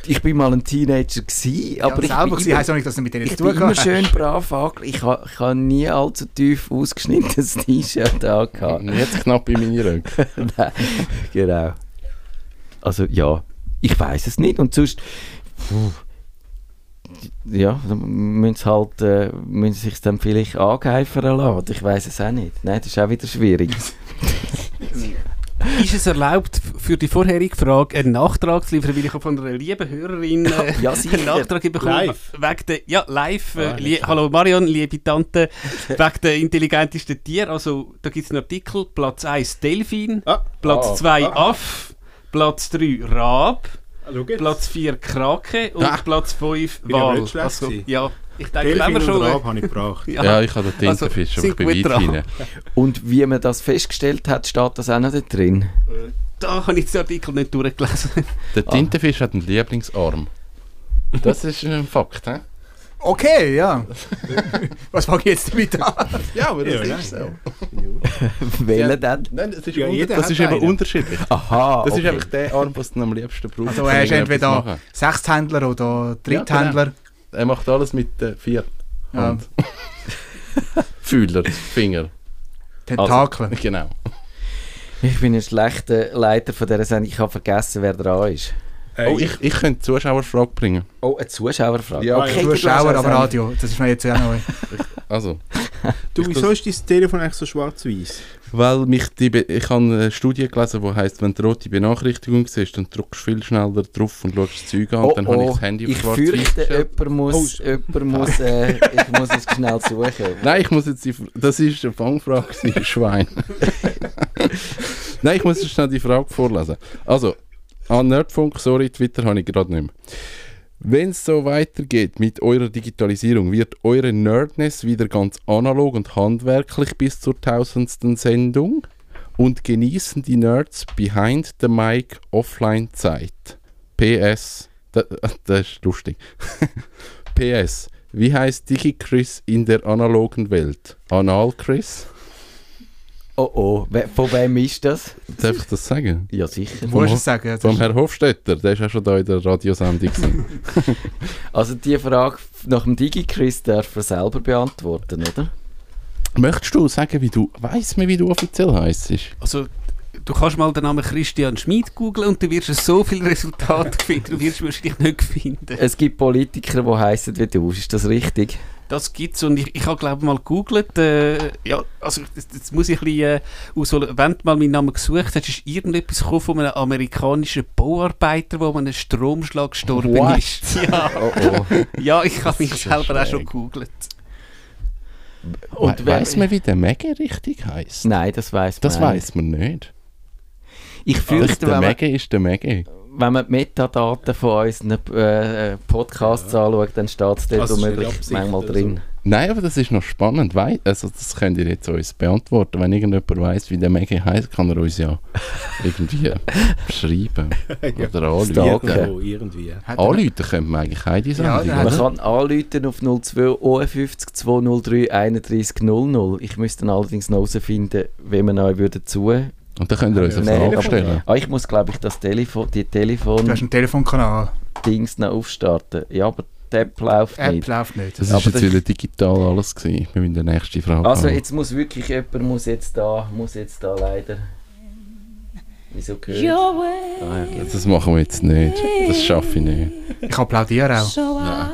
Ich bin mal ein Teenager gewesen, aber ja, ich selber bin immer- heisst auch nicht, dass du mit denen Ich zu bin tun immer gehabt schön hast. brav angelegt. Ich habe ha nie allzu tief ausgeschnittenes T-Shirt angehabt. Jetzt knapp in meine Röcke. Nein, genau. Also ja, ich weiß es nicht. Und sonst, puh, ja, dann müssen sie halt, äh, müssen sie sich dann vielleicht angeheifern lassen. Ich weiß es auch nicht. Nein, das ist auch wieder schwierig. Ist es erlaubt, für die vorherige Frage einen Nachtrag zu liefern, weil ich von einer lieben Hörerin äh, Ja, einen Nachtrag bekommen Live? Wegen der, ja, live. Äh, Ah, lie Hallo Marion, liebe Tante. wegen der intelligentesten Tier. Also, da gibt es einen Artikel. Platz 1 Delfin, Ah, Platz ah, 2 ah. Aff, Platz 3 Rab, jetzt. Platz 4 Krake und Ah. Platz 5 Bin aber Wal. Also, ja, ich denke, Delfin wenn wir und schon... Rab habe ich gebracht. ja, Ja, ich habe den Also, Tintenfisch, aber sind ich bin weit dran. hinein. Und wie man das festgestellt hat, steht das auch noch da drin. da habe ich den Artikel nicht durchgelesen. Der Tintenfisch hat einen Lieblingsarm. Das ist ein Fakt, hä? Okay, ja. Was fange ich jetzt damit an? Ja, aber Ja, nein. Wählen dann? Nein, das ist, Ja, jeder das hat ist eben unterschiedlich. Aha, Das okay. ist einfach der Arm, was du am liebsten brauchst. Also er ist entweder. Sechshändler oder Dritthändler. Er macht alles mit den vier Ja. Hand. Fühler, Finger. Tentakel. Genau. Ich bin ein schlechter Leiter von dieser Sendung. Ich habe vergessen, wer dran ist. Äh, Oh, ich, ich könnte Zuschauerfrage bringen. Oh, eine Zuschauerfrage. Ja, okay, Zuschauer am Radio. Das ist mir jetzt auch neu. Also, du, wieso ist dein Telefon eigentlich so schwarz-weiß? weil mich die, Be- ich habe eine Studie gelesen, die heisst, wenn du rote Benachrichtigung siehst, dann drückst du viel schneller drauf und schaust das Zeug an Oh, und dann habe ich oh, das Handy auf ich schwarz-weiß fürchte, jemand muss, jemand muss, äh, ich muss es schnell suchen. Nein, ich muss jetzt die, das ist eine Fangfrage, Schwein. Nein, ich muss jetzt schnell die Frage vorlesen. Also, an Nerdfunk, sorry, Twitter habe ich gerade nicht mehr. Wenn es so weitergeht mit eurer Digitalisierung, wird eure Nerdness wieder ganz analog und handwerklich bis zur tausendsten Sendung und genießen die Nerds behind the mic offline Zeit. PS, da- das ist lustig. PS, wie heißt Digi-Chris in der analogen Welt? Anal-Chris? Oh oh, von wem ist das? Darf ich das sagen? Ja, sicher. Musst es sagen. Vom Herrn Hofstetter, der ist ja schon da in der Radiosendung. Also die Frage nach dem Digi-Quiz darf er selber beantworten, oder? Möchtest du sagen, wie du, weiss man, wie du offiziell heisst? Also, du kannst mal den Namen Christian Schmid googlen und du wirst so viele Resultate finden, du wirst wahrscheinlich nicht finden. Es gibt Politiker, die heißen wie du, ist das richtig? Das gibt's und ich, ich habe glaube mal gegoogelt, äh, ja, also jetzt, muss ich ein bisschen äh, ausholen. Wenn du mal meinen Namen gesucht hast, ist irgendetwas gekommen von einem amerikanischen Bauarbeiter, der an einem Stromschlag gestorben What? ist. Ja, Oh oh. ja ich habe mich selber auch schräg. schon gegoogelt. Und We weiss man, wie der Mega richtig heisst? Nein, das weiß man Das auch weiss man nicht. Ich fürchte, der wenn man, Mega ist der Mega. Wenn man die Metadaten von unseren äh, Podcasts anschaut, dann steht es dort Also, Absicht manchmal drin. Nein, aber das ist noch spannend. Wei also das könnt ihr jetzt uns beantworten. Wenn irgendjemand weiss, wie der Mega heisst, kann er uns ja irgendwie schreiben oder anrufen. Irgendwo, irgendwie. Anrufen können wir eigentlich keine Sendung. der Man kann anrufen auf 02 51 203 31 00. Ich müsste dann allerdings noch herausfinden, wenn man euch würde zu. Und dann könnt ihr uns eine. Frage stellen. Ah, ich muss, glaube ich, das Telefon, die Du hast einen Telefonkanal. noch aufstarten. Ja, aber die App läuft App nicht. läuft nicht. Das Aber ist jetzt das- wieder digital alles gewesen. Wir müssen die nächste Frage Also haben. jetzt muss wirklich jemand muss jetzt da, muss jetzt da leider. Wieso gehört? Ah, ja, okay. Das machen wir jetzt nicht. Das schaffe ich nicht. Ich applaudiere auch. Nein.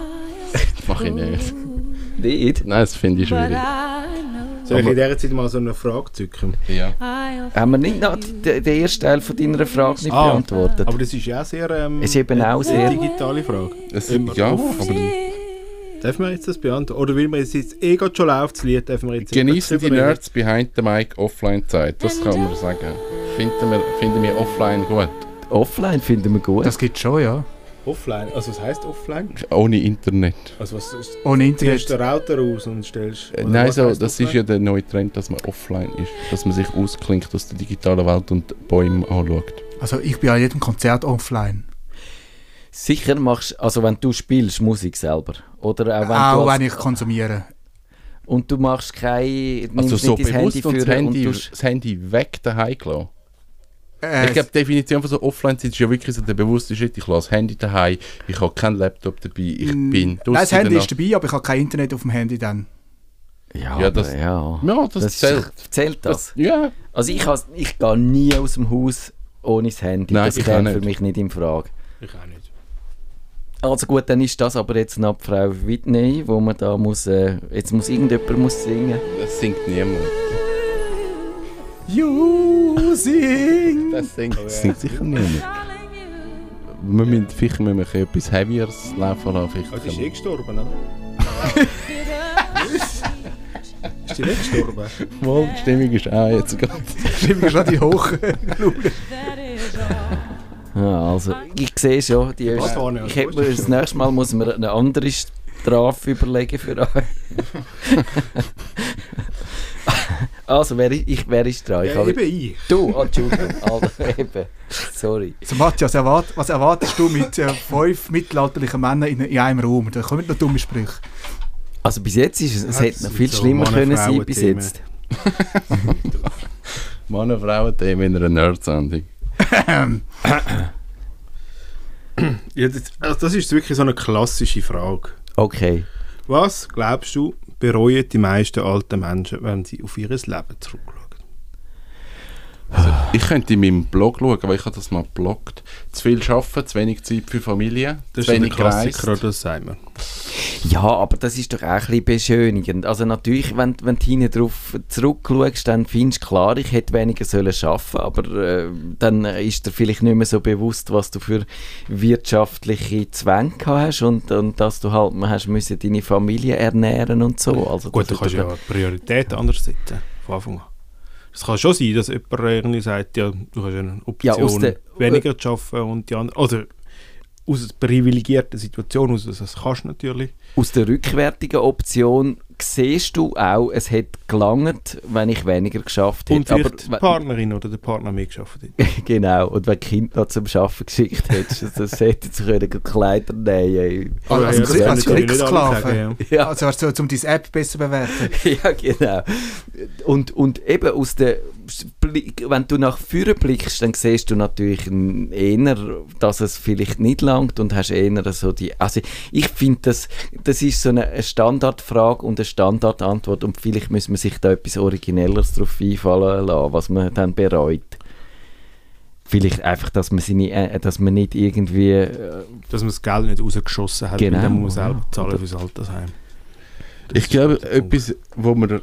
Das mache ich nicht. Nicht? Nein, das finde ich schwierig. Soll ich in dieser Zeit mal so eine Frage zücken? Ja. Have Haben wir nicht noch den, ersten Teil von deiner Frage nicht Ah, beantwortet? Aber das ist ja auch sehr... Ähm, Ist eben auch eine sehr- digitale Frage. Es, ja, aber Dürfen wir jetzt das beantworten? Oder will man jetzt, jetzt eh gerade schon läuft, das Lied, dürfen wir jetzt genießen die? Nerds behind the mic Offline-Zeit. Das kann man sagen. Finden wir, finden wir offline gut. Offline finden wir gut. Das gibt schon, ja. Offline? Also was heisst offline? Ohne Internet. Also was ist... Ohne Ziehst Internet. den Router aus und stellst... Äh, Nein, so, das ist offline? ja der neue Trend, dass man offline ist. Dass man sich ausklingt aus der digitalen Welt und Bäume anschaut. Also ich bin an jedem Konzert offline. Sicher machst also wenn du spielst Musik selber. Oder auch wenn Auch du wenn ich konsumiere. Und du machst kein. Also so bewusst und das Handy, tust- das Handy weg daheim gelassen. Äh, Ich glaube, die Definition von so Offline-Zeit ist ja wirklich so der bewusste Schritt. Ich lasse das Handy daheim, ich habe keinen Laptop dabei, ich Mm, bin Nein, das Handy ist dabei, aber ich habe kein Internet auf dem Handy dann. Ja, Ja, das- ja. Ja, das, Das zählt. zählt das? Ja, Also ich, has, ich gehe nie aus dem Haus ohne das Handy. Nein, das auch für mich nicht in Frage. Ich auch nicht. Also gut, dann ist das aber jetzt noch die Frau Whitney, wo man da muss, äh, jetzt muss irgendjemand muss singen. das singt niemand. You sing! Das singt, das singt sicher niemand. Wir müssen, vielleicht müssen wir etwas Heavieres laufen lassen. Die ist eh gestorben, oder? ist die nicht gestorben? Wohl, die Stimmung ist auch jetzt gerade. Stimmt, ist gerade hoch. Ja, also ich sehe schon, die denn? ich hätte mir das nächste Mal muss mir eine andere Strafe überlegen für euch. Also wer, ist- ich, wer ist dran? Ich Ja, habe- eben ich. Du, oh, Entschuldigung, Alter, eben. Sorry. So, Matthias, erwart, was erwartest du mit äh, fünf mittelalterlichen Männern in, in einem Raum? Da kommen noch dumme Sprüche. Also bis jetzt ist es, es Ja, hätte noch viel so schlimmer können sein bis jetzt. Mann und Frauen Themen in einer Nerd-Sendung. Ja, das, also das ist wirklich so eine klassische Frage. Okay. Was, glaubst du, bereuen die meisten alten Menschen, wenn sie auf ihr Leben zurückschauen? Ich könnte in meinem Blog schauen, aber ich habe das mal gebloggt. Zu viel arbeiten, zu wenig Zeit für Familie, Das zu ist ein wenig Klassiker, gereist. das sagt man. Ja, aber das ist doch auch ein bisschen beschönigend. Also natürlich, wenn, wenn du hinten drauf zurückschaust, dann findest du klar, ich hätte weniger sollen arbeiten aber äh, dann ist dir vielleicht nicht mehr so bewusst, was du für wirtschaftliche Zwänge gehabt hast und, und dass du halt man hast müssen deine Familie ernähren und so. Also Gut, du kannst ist ja Prioritäten anders setzen, von Anfang an. Es kann schon sein, dass jemand irgendwie sagt, ja, du hast eine Ja, Option, der- weniger zu arbeiten und die andere, oder aus einer privilegierten Situation aus, das kannst du natürlich. Aus der rückwärtigen Option siehst du auch, es hätte gelangt, wenn ich weniger geschafft Und hätte. vielleicht die wenn- Partnerin oder der Partner mehr geschafft hat. Genau, und wenn du Kind noch zum Arbeiten geschickt hättest, das hätte sie können Kleider nähen Also, ja, das Krieg- können als natürlich nicht alle Kriegssklave. sagen, ja. ja. Also, also um deine App besser bewerten. ja, genau. Und, und eben aus der, wenn du nach vorne blickst, dann siehst du natürlich eher, dass es vielleicht nicht langt und hast eher so die, also ich finde, das, das ist so eine Standardfrage und eine Standardantwort und vielleicht müssen wir sich da etwas Originelleres drauf einfallen lassen, was man dann bereut. Vielleicht einfach, dass man, seine, äh, dass man nicht irgendwie äh, Dass man das Geld nicht rausgeschossen hat, Genau, weil dann muss man ja. selber zahlen fürs Altersheim. Das Ich glaube, etwas, wo man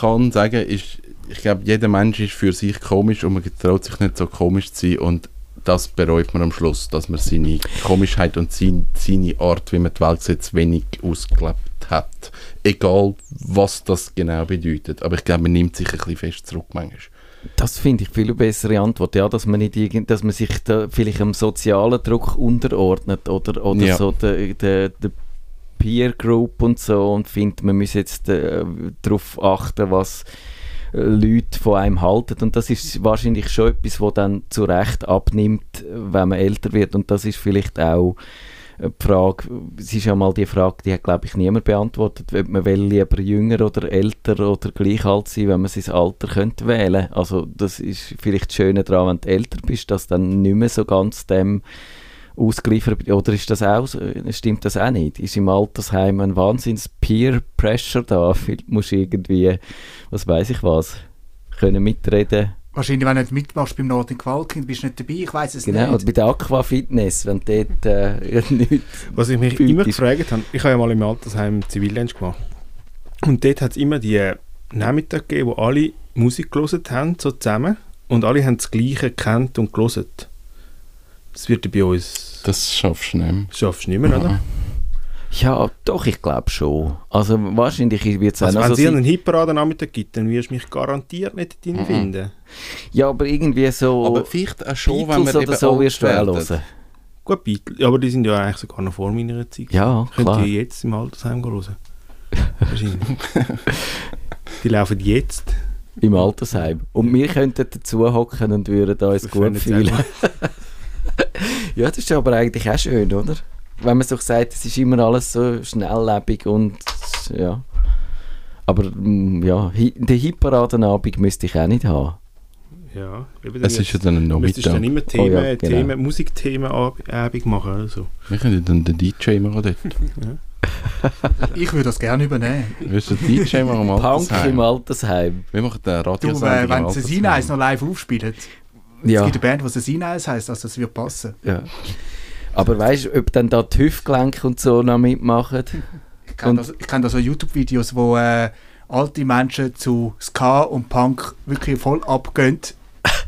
kann sagen, ist, ich glaube, jeder Mensch ist für sich komisch und man traut sich nicht so komisch zu sein und das bereut man am Schluss, dass man seine Komischheit und sein, seine Art, wie man die Welt sieht, wenig ausgelebt hat. Egal, was das genau bedeutet. Aber ich glaube, man nimmt sich ein bisschen fest zurück manchmal. Das finde ich viel bessere Antwort, ja, dass man nicht irgend, dass man sich da vielleicht einem sozialen Druck unterordnet oder, oder Ja. so der, der, der Peer Group und so und findet, man muss jetzt äh, darauf achten, was Leute von einem halten und das ist wahrscheinlich schon etwas, wo dann zu Recht abnimmt, wenn man älter wird und das ist vielleicht auch äh, die Frage, es ist ja mal die Frage, die hat glaube ich niemand beantwortet, ob man will lieber jünger oder älter oder gleich alt sein, wenn man sein Alter könnte wählen. Also das ist vielleicht das Schöne daran, wenn du älter bist, dass dann nicht mehr so ganz dem ausgeliefert. Oder ist das auch, stimmt das auch nicht? Ist im Altersheim ein Wahnsinns Peer Pressure da? Vielleicht musst du irgendwie, was weiß ich was, können mitreden. Wahrscheinlich, wenn du nicht mitmachst beim Nordic Walking, bist du nicht dabei, ich weiß es Genau, und nicht. bei der Aqua Fitness, wenn du dort äh, nichts Was ich mich immer gefragt habe, ich habe ja mal im Altersheim Zivildienst gemacht. Und dort hat es immer die Nachmittage gegeben, wo alle Musik gelesen haben, so zusammen. Und alle haben das Gleiche gekannt und gelesen. Das wird bei uns... Das schaffst du nicht mehr. Das schaffst du nicht mehr, oder? Ja, doch, ich glaube schon. Also wahrscheinlich wird es Also auch wenn noch es so einen Hitparade Nachmittag gibt, dann wirst du mich garantiert nicht drin Mhm. finden. Ja, aber irgendwie so Aber vielleicht auch schon, wenn Beatles wir oder eben so wirst du auch hören. Gut, Beatles, ja, aber die sind ja eigentlich sogar noch vor meiner Zeit. Ja, Könnt klar. ihr jetzt im Altersheim hören? Wahrscheinlich. die laufen jetzt. Im Altersheim. Und wir könnten dazu hocken und würden uns gut fühlen. Ja, das ist aber eigentlich auch schön, oder? Wenn man so sagt, es ist immer alles so schnelllebig und ja. Aber mm, ja, den Hitparadenabend müsste ich auch nicht haben. Ja, eben Es ist ja dann ein Müsstest dann immer Themen, Oh ja, genau. Themen, Musikthemenabend machen. Also. Wir können dann den DJ machen dort. Ich würde das gerne übernehmen. Willst du den DJ machen Punk Altersheim? im Altersheim. Wir machen den Du, Radiosendung äh, im wenn. Cecina Eis noch live aufspielt, es Ja, gibt eine Band, die Cecina Eis heisst, also das wird passen. ja. Aber weißt du, ob dann da die Hüftgelenke und so noch mitmachen? Ich kenne da, kenn da so YouTube-Videos, wo äh, alte Menschen zu Ska und Punk wirklich voll abgehen.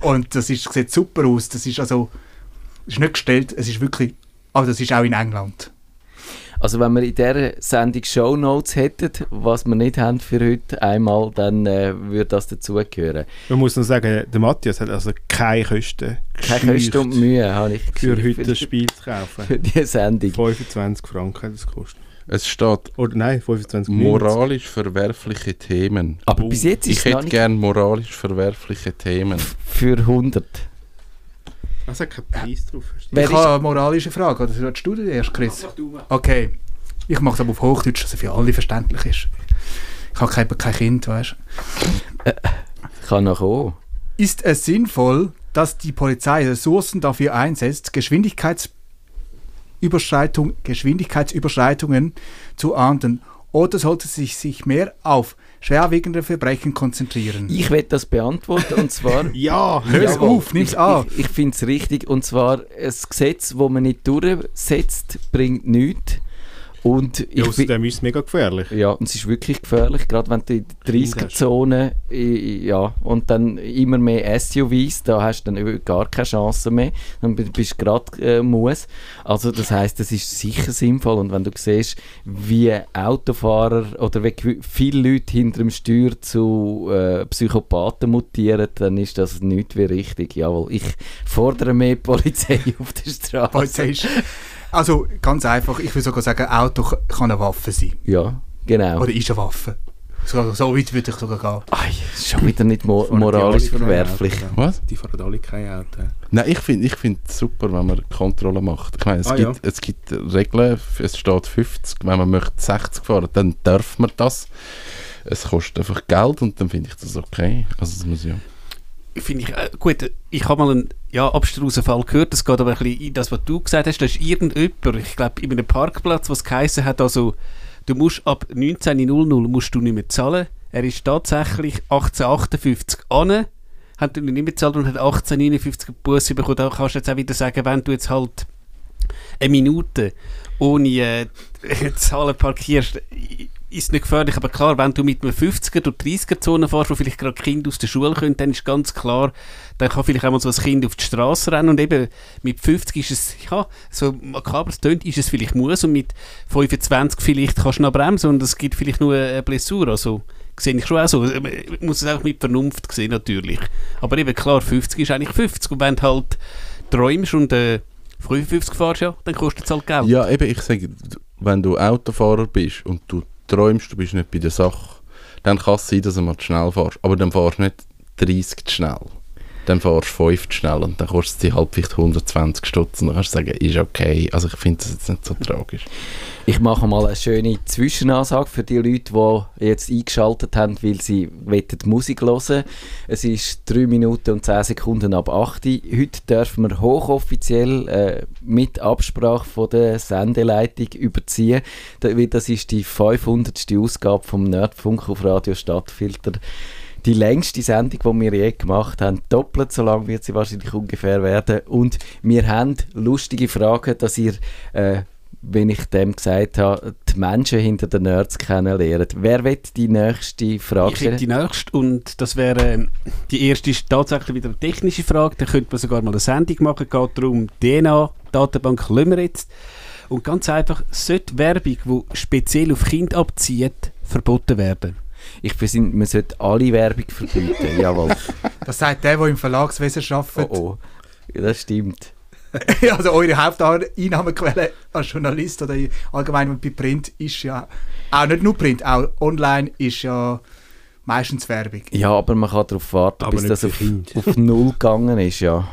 und das ist, sieht super aus. Das ist also ist nicht gestellt, es ist wirklich. Aber das ist auch in England. Also wenn wir in dieser Sendung Shownotes hätten, was wir nicht haben für heute einmal, dann äh, würde das dazugehören. Man muss noch sagen, der Matthias hat also keine Kosten Keine Kosten und Mühe habe ich für heute das Spiel zu kaufen. für diese Sendung. 25 Franken hat es gekostet. Es steht Oder nein, 25 Minuten. moralisch verwerfliche Themen. Aber bis jetzt ist Ich hätte gerne moralisch verwerfliche Themen. für 100. Also kein Preis drauf. Wer ich ist- habe eine moralische Frage. Oder sollst du erst, Chris? Okay. Ich mache es aber auf Hochdeutsch, dass es für alle verständlich ist. Ich habe kein, kein Kind, weißt du. Kann noch kommen. Ist es sinnvoll, dass die Polizei Ressourcen dafür einsetzt, Geschwindigkeitsüberschreitung, Geschwindigkeitsüberschreitungen zu ahnden? Oder sollte sie sich mehr auf schwerwiegende Verbrechen konzentrieren? Ich werde das beantworten und zwar... Ja! Löse Jawohl. auf, nimm's ich, an. Ich, ich finde es richtig und zwar ein Gesetz, das man nicht durchsetzt, bringt nichts. Und ich Ja, außerdem ist es mega gefährlich. Ja, und es ist wirklich gefährlich, gerade wenn du in hast. 30er-Zone, i- ja, und dann immer mehr SUVs, da hast du dann gar keine Chance mehr, dann bi- bist du gerade äh, muss. Also das heißt, das ist sicher sinnvoll und wenn du siehst, wie Autofahrer oder wie viele Leute hinter dem Steuer zu äh, Psychopathen mutieren, dann ist das nicht wie richtig. Jawohl, ich fordere mehr Polizei auf der Straße. Polizei ist- Also ganz einfach, ich würde sogar sagen, Auto kann eine Waffe sein. Ja, genau. Oder ist eine Waffe. So, so weit würde ich sogar gehen. Ai, schon wieder nicht mo moralisch keine verwerflich. Was? Die fahren alle kein Auto. Nein, ich finde ich find es super, wenn man Kontrolle macht. Ich meine, es, Ah, gibt, es gibt Regeln, es steht 50, wenn man möchte 60 fahren, dann darf man das. Es kostet einfach Geld und dann finde ich das okay. Also das muss ja... finde ich, äh, gut, ich habe mal einen ja, abstrusen Fall gehört, das geht aber ein bisschen in das, was du gesagt hast, da ist irgendjemand, ich glaube, in einem Parkplatz, was geheißen hat, also, du musst ab 19.00 musst du nicht mehr zahlen. Er ist tatsächlich 1858 an, hat ihn nicht mehr gezahlt und hat 1859 Busse bekommen. Da kannst du jetzt auch wieder sagen, wenn du jetzt halt eine Minute ohne äh, Zahlen parkierst, ist nicht gefährlich. Aber klar, wenn du mit einem 50er durch die 30er-Zone fährst, wo vielleicht gerade Kinder aus der Schule kommen, dann ist ganz klar, dann kann vielleicht auch mal so ein Kind auf die Straße rennen und eben mit 50 ist es, ja, so makaber es tönt, ist es vielleicht muss und mit 25 vielleicht kannst du noch bremsen und es gibt vielleicht nur eine Blessur, also sehe ich schon auch so. Man muss es auch mit Vernunft sehen natürlich. Aber eben klar, 50 ist eigentlich 50 und wenn du halt träumst und äh, 55 fährst, ja, dann kostet es halt Geld. Ja, eben, ich sage, wenn du Autofahrer bist und du träumst, du bist nicht bei der Sache, dann kann es sein, dass du mal zu schnell fährst. Aber dann fährst du nicht 30 zu schnell. Dann fährst du 5 zu schnell und dann kostet es halt vielleicht 120 Stutz und dann kannst du sagen, ist okay. Also ich finde das jetzt nicht so tragisch. Ich mache mal eine schöne Zwischenansage für die Leute, die jetzt eingeschaltet haben, weil sie wollen Musik hören. Es ist 3 Minuten und 10 Sekunden ab 8 Uhr. Heute dürfen wir hochoffiziell äh, mit Absprache von der Sendeleitung überziehen, weil das ist die 500. Ausgabe vom Nerdfunk auf Radio Stadtfilter. Die längste Sendung, die wir je gemacht haben, doppelt so lang wird sie wahrscheinlich ungefähr werden. Und wir haben lustige Fragen, dass ihr äh, wenn ich dem gesagt habe, die Menschen hinter den Nerds kennenlernen. Wer wird die nächste Frage Ich stellen? die nächste und das wäre ähm, die erste ist tatsächlich wieder eine technische Frage. Da könnte man sogar mal eine Sendung machen. Geht darum, DNA-Datenbank lassen wir jetzt. Und ganz einfach, sollte Werbung, die speziell auf Kinder abzieht, verboten werden? Ich finde, man sollte alle Werbung verbieten. Jawohl. Das sagt der, der im Verlagswesen arbeitet. Oh oh. Ja, das stimmt. also eure Haupteinnahmequelle als Journalist oder allgemein bei Print ist ja, auch nicht nur Print, auch online ist ja meistens Werbung. Ja, aber man kann darauf warten, Aber bis das auf, auf Null gegangen ist, ja.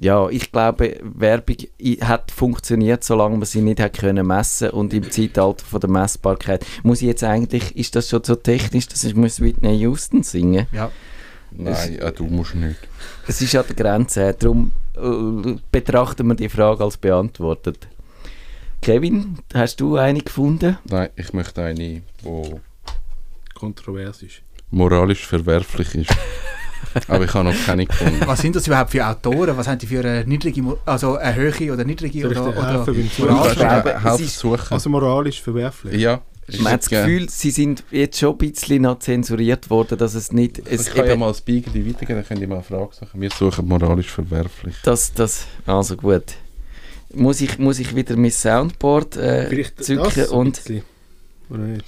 Ja, ich glaube, Werbung hat funktioniert, solange man sie nicht hat können messen und im Zeitalter von der Messbarkeit. Muss ich jetzt eigentlich, ist das schon so technisch, dass ich muss Whitney Houston singen? Ja. Nein, äh, du musst nicht. Es ist an der Grenze, darum äh, betrachten wir die Frage als beantwortet. Kevin, hast du eine gefunden? Nein, ich möchte eine, die Kontrovers ist. moralisch verwerflich ist. Aber ich habe noch keine gefunden. Was sind das überhaupt für Autoren? Was haben die für eine niedrige, also eine höhere oder niedrige Soll oder, oder suchen. Also moralisch verwerflich. ja. Man hat das Gefühl, sie sind jetzt schon ein bisschen noch zensuriert worden, dass es nicht... Es ich kann ja mal das Beigeli weitergeben, dann könnt ihr mal eine Frage suchen. Wir suchen moralisch verwerflich. Das, das, also gut. Muss ich, muss ich wieder mein Soundboard äh, zücken und... Oder nicht?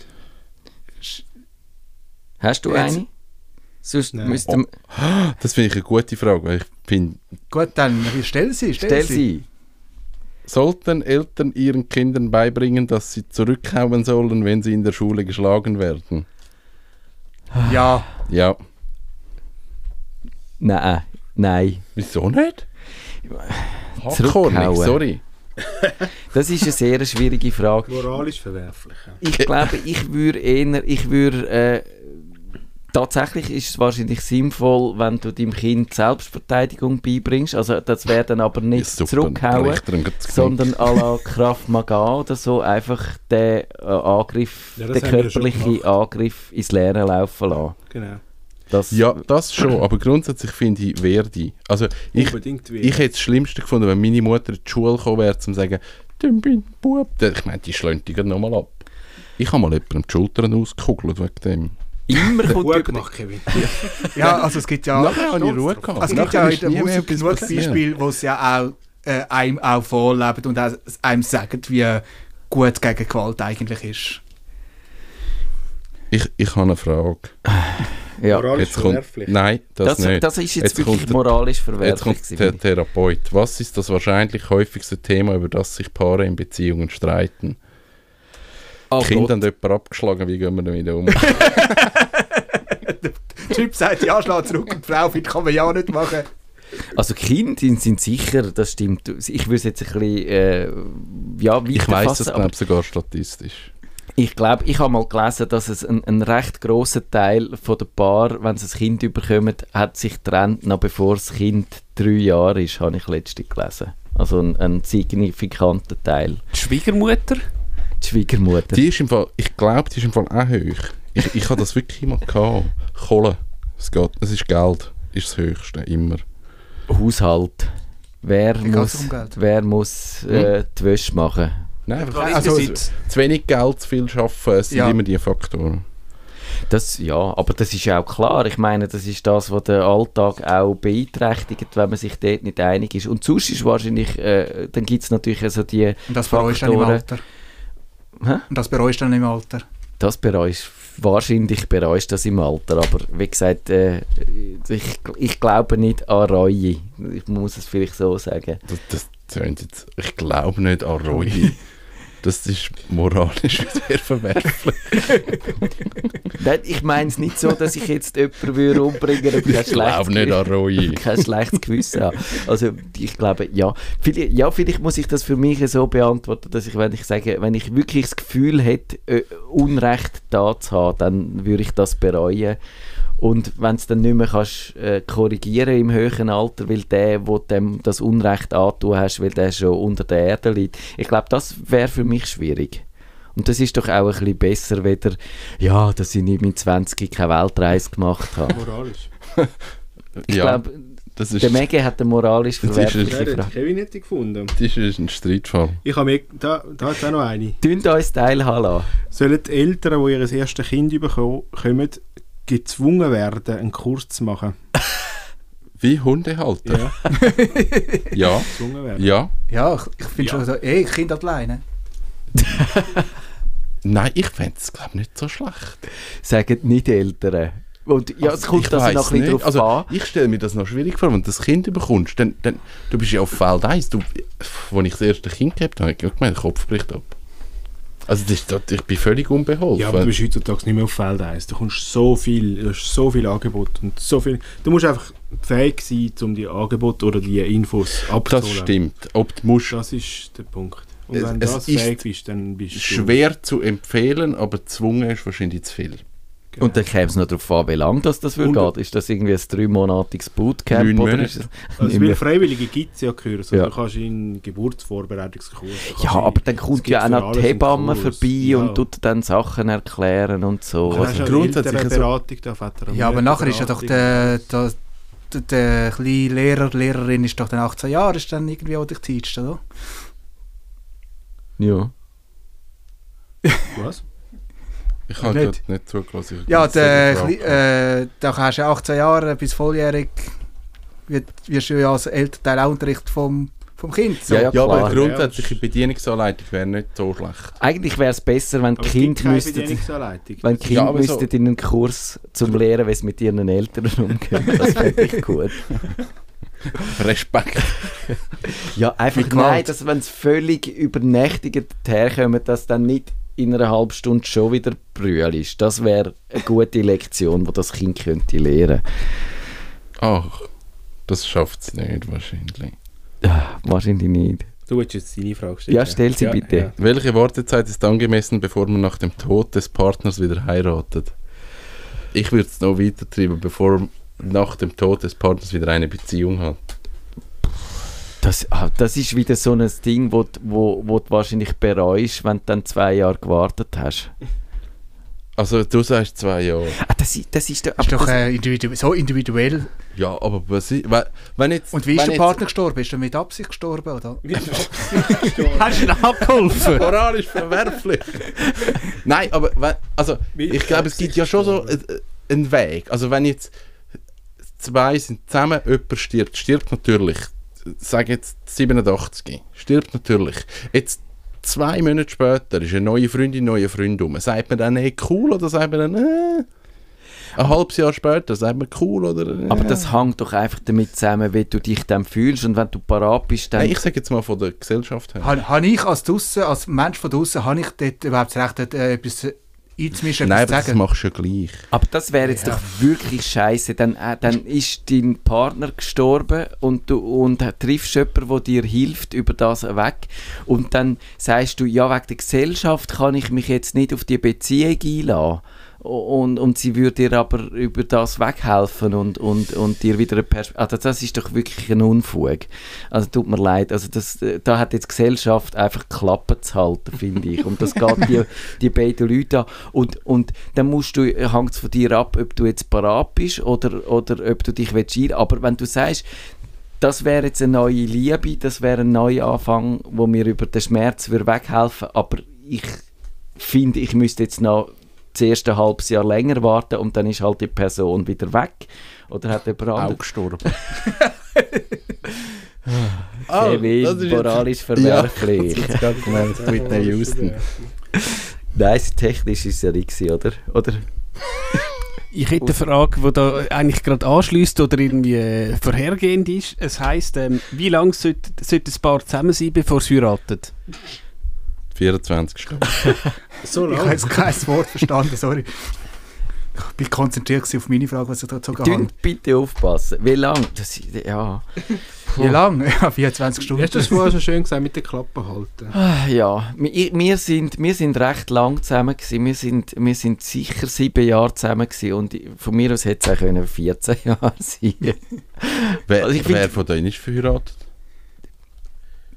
Hast du Jetzt- eine? Sonst Nein. müsste man... Das finde ich eine gute Frage, weil ich finde, Gut, dann stell sie, stell, Stell sie. sie. sollten Eltern ihren Kindern beibringen, dass sie zurückhauen sollen, wenn sie in der Schule geschlagen werden? Ja, Ja. Nein, nein. Wieso nicht? Zurückhauen. Sorry. Das ist eine sehr schwierige Frage. Moralisch verwerflich. ja. Ich glaube, ich würde eher... Ich würde... Äh, tatsächlich ist es wahrscheinlich sinnvoll, wenn du deinem Kind Selbstverteidigung beibringst. Also das wäre dann aber nicht Super, zurückhauen. er sondern à la Kraft Maga oder so einfach den äh, Angriff, Ja, den körperlichen. Angriff ins Leere laufen lassen. Genau. Das, Ja, das schon, aber grundsätzlich finde ich Verdi. Also ich, ich hätte das Schlimmste gefunden, wenn meine Mutter in die Schule gekommen wäre, um zu sagen, du bin Bub. Ich meine, die schlönt die nochmal ab. Ich habe mal jemandem die Schultern ausgekugelt wegen dem. Immer kommt Gut gemacht, Kevin. ja, also es gibt ja... Nachher habe ich Ruhe gehabt. Also es gibt ja in der Musik genug. Beispiele, wo es ja auch äh, einem auch vorleben und auch einem sagen, wie gut gegen Gewalt eigentlich ist. Ich, ich habe eine Frage. ja. Moralisch Jetzt kommt, verwerflich. nein, das, Das, nicht. das ist jetzt, Jetzt wirklich kommt moralisch Jetzt verwerflich. kommt gewesen, der. Therapeut. Was ist das wahrscheinlich häufigste Thema, über das sich Paare in Beziehungen streiten? Oh Kinder Gott. haben jemanden abgeschlagen, wie gehen wir damit um? Der Typ sagt, ja, schlag zurück und die Frau findet, kann man ja nicht machen. Also Kinder sind, sind sicher, das stimmt. Ich würde es jetzt ein bisschen äh, ja, ich weiß aber glaube sogar statistisch. Ich glaube, ich habe mal gelesen, dass es ein, ein recht grosser Teil von der Paar, wenn sie ein Kind überkommen, hat sich trennt, noch bevor das Kind drei Jahre ist, habe ich letztens gelesen. Also ein, ein signifikanter Teil. Die Schwiegermutter? Die Schwiegermutter. Die ist im Fall, ich glaube, die ist im Fall auch hoch. Ich, ich habe das wirklich immer gehabt. Kohle. Es geht, es ist Geld. Ist das Höchste, immer. Haushalt. Wer Wie geht's muss, wer muss äh, die Wäsche machen? Nein, einfach Also, zu wenig Geld, zu viel arbeiten, es sind Ja. immer die Faktoren. Das, ja, aber das ist ja auch klar. Ich meine, das ist das, was den Alltag auch beeinträchtigt, wenn man sich dort nicht einig ist. Und sonst ist wahrscheinlich, äh, dann gibt es natürlich also die Und das bereust du dann im Faktoren. Alter. Hä? Und das bereust du dann im Alter. Das bereust wahrscheinlich bereust du das im Alter, aber wie gesagt, äh, ich, ich glaube nicht an Reue. Ich muss es vielleicht so sagen. Das, das jetzt, ich glaube nicht an Reue. Das ist moralisch sehr verwerflich. Nein, ich meine es nicht so, dass ich jetzt jemanden würde umbringen würde, Ich glaube nicht an Reue. kein schlechtes Gewissen habe. Also ich glaube, ja. Vielleicht, ja, vielleicht muss ich das für mich so beantworten, dass ich, wenn ich sage, wenn ich wirklich das Gefühl hätte, äh, Unrecht da zu haben, dann würde ich das bereuen. Und wenn es dann nicht mehr kannst, äh, korrigieren im höheren Alter, weil der, wo dem das Unrecht antun hast, weil der schon unter der Erde liegt, ich glaube, das wäre für mich schwierig. Und das ist doch auch ein bisschen besser, weder, ja, dass ich nicht mit 20 keine Weltreise gemacht habe. Moralisch. Ich ja, glaube, das ist, der Mege hat eine moralisch verwerfliche den Frage. Kevin hätte ich gefunden. das ist ein Streitfall. Ich habe mir, da, da hat es auch noch eine. Tönt uns teilhaben lassen. Sollen die Eltern, die ihr erstes Kind bekommen, gezwungen werden, einen Kurs zu machen? Wie Hundehalter? Ja, Ja, gezwungen werden. ja. Ja, ich, ich finde schon so, ey, Kind alleine. Nein, ich fände es, glaube nicht so schlecht. Sagen nicht Eltern. Und ja, es kommt ich also noch ein bisschen nicht. drauf also, an. Ich stelle mir das noch schwierig vor, wenn du das Kind bekommst, dann, dann du bist ja auf Feld 1. Du, als ich das erste Kind gehabt habe, habe ich gemeint, der Kopf bricht ab. Also das ist, ich bin völlig unbeholfen. Ja, aber du bist heutzutage nicht mehr auf Feld 1. Du kommst so viel, du hast so viel Angebot und so viel. Du musst einfach fähig sein, um die Angebote oder die Infos abzuholen. das stimmt. Ob du musst, Das ist der Punkt. Und wenn es das ist fähig bist, dann bist du... schwer zu empfehlen, aber gezwungen ist wahrscheinlich zu viel. Genau. Und dann käme es noch darauf an, wie lange das, das würde gehen. Ist das irgendwie ein dreimonatiges Bootcamp? Neun oder Monate. ist es Also weil? Freiwillige gibt es ja gehören. Also Ja. Du kannst in Geburtsvorbereitungskurs. Ja, aber dann kommt ja auch noch die Hebamme vorbei Ja. und tut dann Sachen erklären und so. Also, ja grundsätzlich so- Beratung, da Väter Ja, aber nachher ist ja doch der, der, der, der kleine Lehrer, Lehrerin ist doch dann 18 Jahre, ist dann irgendwie, wo dich teacht, oder? ja. Was? Ich habe Nicht. gerade nicht zugelassen. Ja, der, äh, da hast du ja 18 Jahre bis volljährig, wirst du ja als Elternteil auch Unterricht vom, vom Kind. So. Ja, ja. Ja, aber eine grundsätzliche Bedienungsanleitung wäre nicht so schlecht. Eigentlich wäre es besser, wenn Aber es müssten, Bedienungsanleitung. wenn die Ja, aber so- in einen Kurs zum Lehren, wie sie mit ihren Eltern umgehen. Das fände ich gut. Respekt. Ja, einfach nein, dass wenn es völlig übernächtigend herkommt, dass dann nicht in einer halben Stunde schon wieder Brühl ist. Das wäre eine gute Lektion, die das Kind könnte lernen Ach, das schafft es nicht wahrscheinlich. Ah, Wahrscheinlich nicht. Du willst jetzt deine Frage stellen. Ja, stell sie bitte. Welche Wartezeit ist angemessen, bevor man nach dem Tod des Partners wieder heiratet? Ich würde es noch weitertreiben, bevor man nach dem Tod des Partners wieder eine Beziehung hat. Das, ah, das ist wieder so ein Ding, wo, du- wo, wo du wahrscheinlich bereust, wenn du dann zwei Jahre gewartet hast. Also du sagst zwei Jahre. Ah, das, ist- das ist, doch- ist doch äh, individu so individuell. Ja, aber was ich, wenn, jetzt... Und wie ist der jetzt- Partner gestorben? Ist er mit Absicht gestorben? Oder? Hast du ihm abgeholfen? Moralisch verwerflich. Nein, aber wenn, also, ich glaube, es gibt ja schon so äh, einen Weg. Also wenn jetzt zwei sind zusammen, jemand stirbt, stirbt natürlich, sag jetzt 87, stirbt natürlich. Jetzt zwei Monate später ist eine neue Freundin, neuer Freund um. Sagt man dann, hey, cool, oder sagt man dann, äh? Ein halbes Jahr später sagt man cool, oder äh? aber das hängt doch einfach damit zusammen, wie du dich dann fühlst und wenn du parat bist, dann... Nein, ich sage jetzt mal von der Gesellschaft her. Habe ich als, draussen, als Mensch von draußen, habe ich dort überhaupt das Recht, dort, einzumischen, Nein, aber zu das sagen? machst du ja gleich. Aber das wäre jetzt Ja. doch wirklich scheiße. Dann, äh, dann ist dein Partner gestorben und du und triffst jemanden, der dir hilft über das weg. Und dann sagst du, ja, wegen der Gesellschaft kann ich mich jetzt nicht auf die Beziehung einlassen. Und, und sie würde dir aber über das weghelfen und, und, und dir wieder eine Perspektive. Also das ist doch wirklich ein Unfug. Also tut mir leid. Also das, äh, da hat jetzt Gesellschaft einfach Klappen zu halten, finde ich. Und das geht die, die beiden Leute an. Und, und dann musst du, hängt es von dir ab, ob du jetzt parat bist oder, oder ob du dich willst ein. Aber wenn du sagst, das wäre jetzt eine neue Liebe, das wäre ein neuer Anfang, wo mir über den Schmerz würde weghelfen aber ich finde, ich müsste jetzt noch das erste halbes Jahr länger warten und dann ist halt die Person wieder weg. Oder hat jemand Auch gestorben. Kevin, das ist jetzt- moralisch verwerflich. Ja, das ist gemeint, Whitney Houston. Nein, technisch ist es ja nicht, oder? oder? Ich hätte eine Frage, die da eigentlich gerade anschließt oder irgendwie äh, vorhergehend ist. Es heisst, ähm, wie lange sollte, sollte ein Paar zusammen sein, bevor es heiratet? 24 Stunden. So Ich habe jetzt kein Wort verstanden, sorry. Ich bin konzentriert auf meine Frage, was ich da sogar habe. Bitte aufpassen. Wie lange? Das, ist- ja. Wie lange? Ja, 24 Du Stunden. hast das vorher so schön gesagt, mit den Klappen halten. Ah, Ja, wir, wir, sind, wir sind recht lang zusammen gewesen. Wir sind, wir sind sicher sieben Jahre zusammen gewesen und von mir aus hätte es auch können 14 Jahre sein Wer, Also ich wer von denen ist verheiratet?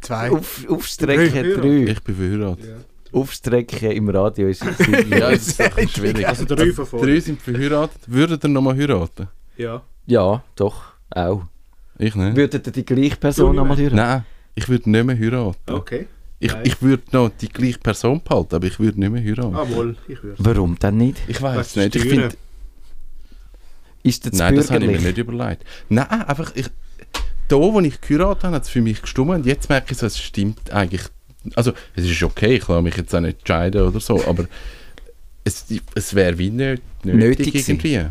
Zwei. Auf, auf Strecke Drei. drei. Ich bin verheiratet. Auf Strecke im Radio ist es. Ja, das ist schwierig. Also drei von vorne. Drei sind verheiratet. Würdet ihr nochmal heiraten? Ja. ja, doch, auch. Ich nicht. Würdet ihr die gleiche Person nochmal hören? Nein, ich würde nicht mehr heiraten. Okay. Ich, ich würde noch die gleiche Person behalten, aber ich würde nicht mehr heiraten. Ah, wohl, ich würde. Warum denn nicht? Ich weiß nicht. Ich finde, Ist das nein, das habe ich mir nicht überlegt. Nein, einfach, ich, da, wo ich geheiratet habe, hat es für mich gestimmt. Und jetzt merke ich so, es stimmt eigentlich. Also, es ist okay, ich lasse mich jetzt auch nicht entscheiden oder so, aber es, es wäre wie nicht nötig, Nötig irgendwie.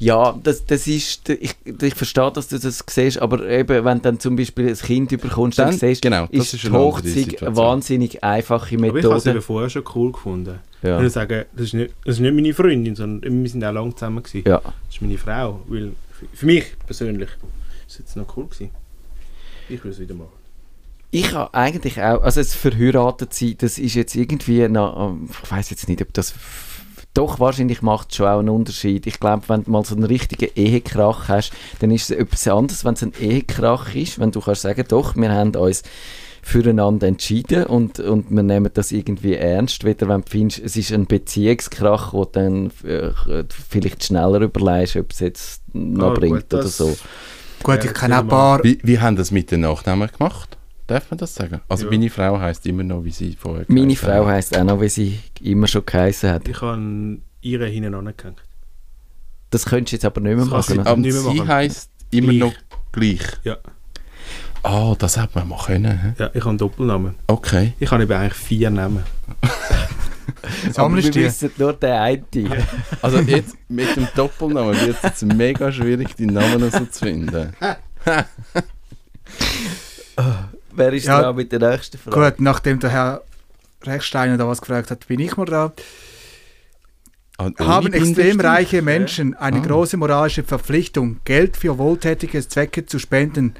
Ja, das, das ist, ich, ich verstehe, dass du das siehst, aber eben, wenn du dann zum Beispiel ein Kind überkommst, dann, Dann- siehst genau, ist ist die Hochzeit eine wahnsinnig einfache Aber ich habe es Methode. eben vorher schon cool gefunden. Ja. Ich würde sagen, das ist, nicht, das ist nicht meine Freundin, sondern wir sind auch lange zusammen. Gewesen. Ja. Das ist meine Frau. Weil für, für mich persönlich ist es jetzt noch cool gewesen. Ich würde es wieder machen. Ich habe eigentlich auch, also das verheiratet sein, das ist jetzt irgendwie, noch, ich weiß jetzt nicht, ob das, doch wahrscheinlich macht es schon auch einen Unterschied. Ich glaube, wenn du mal so einen richtigen Ehekrach hast, dann ist es etwas anderes, wenn es ein Ehekrach ist, wenn du kannst sagen, doch, wir haben uns füreinander entschieden und, und wir nehmen das irgendwie ernst, weder wenn du findest, es ist ein Beziehungskrach, wo dann äh, vielleicht schneller überlegst, ob es jetzt noch Ah, bringt gut, oder so. Gut, ich kenne auch ein paar... Wie, wie haben das mit den Nachnamen gemacht? Darf man das sagen? Also Ja. meine Frau heißt immer noch, wie sie vorher Meine Frau heisst auch noch, wie sie immer schon geheißen hat. Ich habe ihre hinten angehängt. Das könntest du jetzt aber nicht mehr Das kann machen. sie-? Aber nicht mehr sie machen. heisst immer Gleich. noch gleich. Ja. Ah, das hätte man mal können. hä? Ja, ich habe einen Doppelnamen. Okay. Ich habe eben eigentlich vier Namen. Aber wir wissen nur den einen. Also jetzt mit dem Doppelnamen wird es jetzt mega schwierig, die Namen so zu finden. Wer ist Ja. dran mit der nächsten Frage? Gut, nachdem der Herr Rechsteiner da was gefragt hat, bin ich mal dran. Und Haben extrem reiche Menschen eine Ah. große moralische Verpflichtung, Geld für wohltätige Zwecke zu spenden,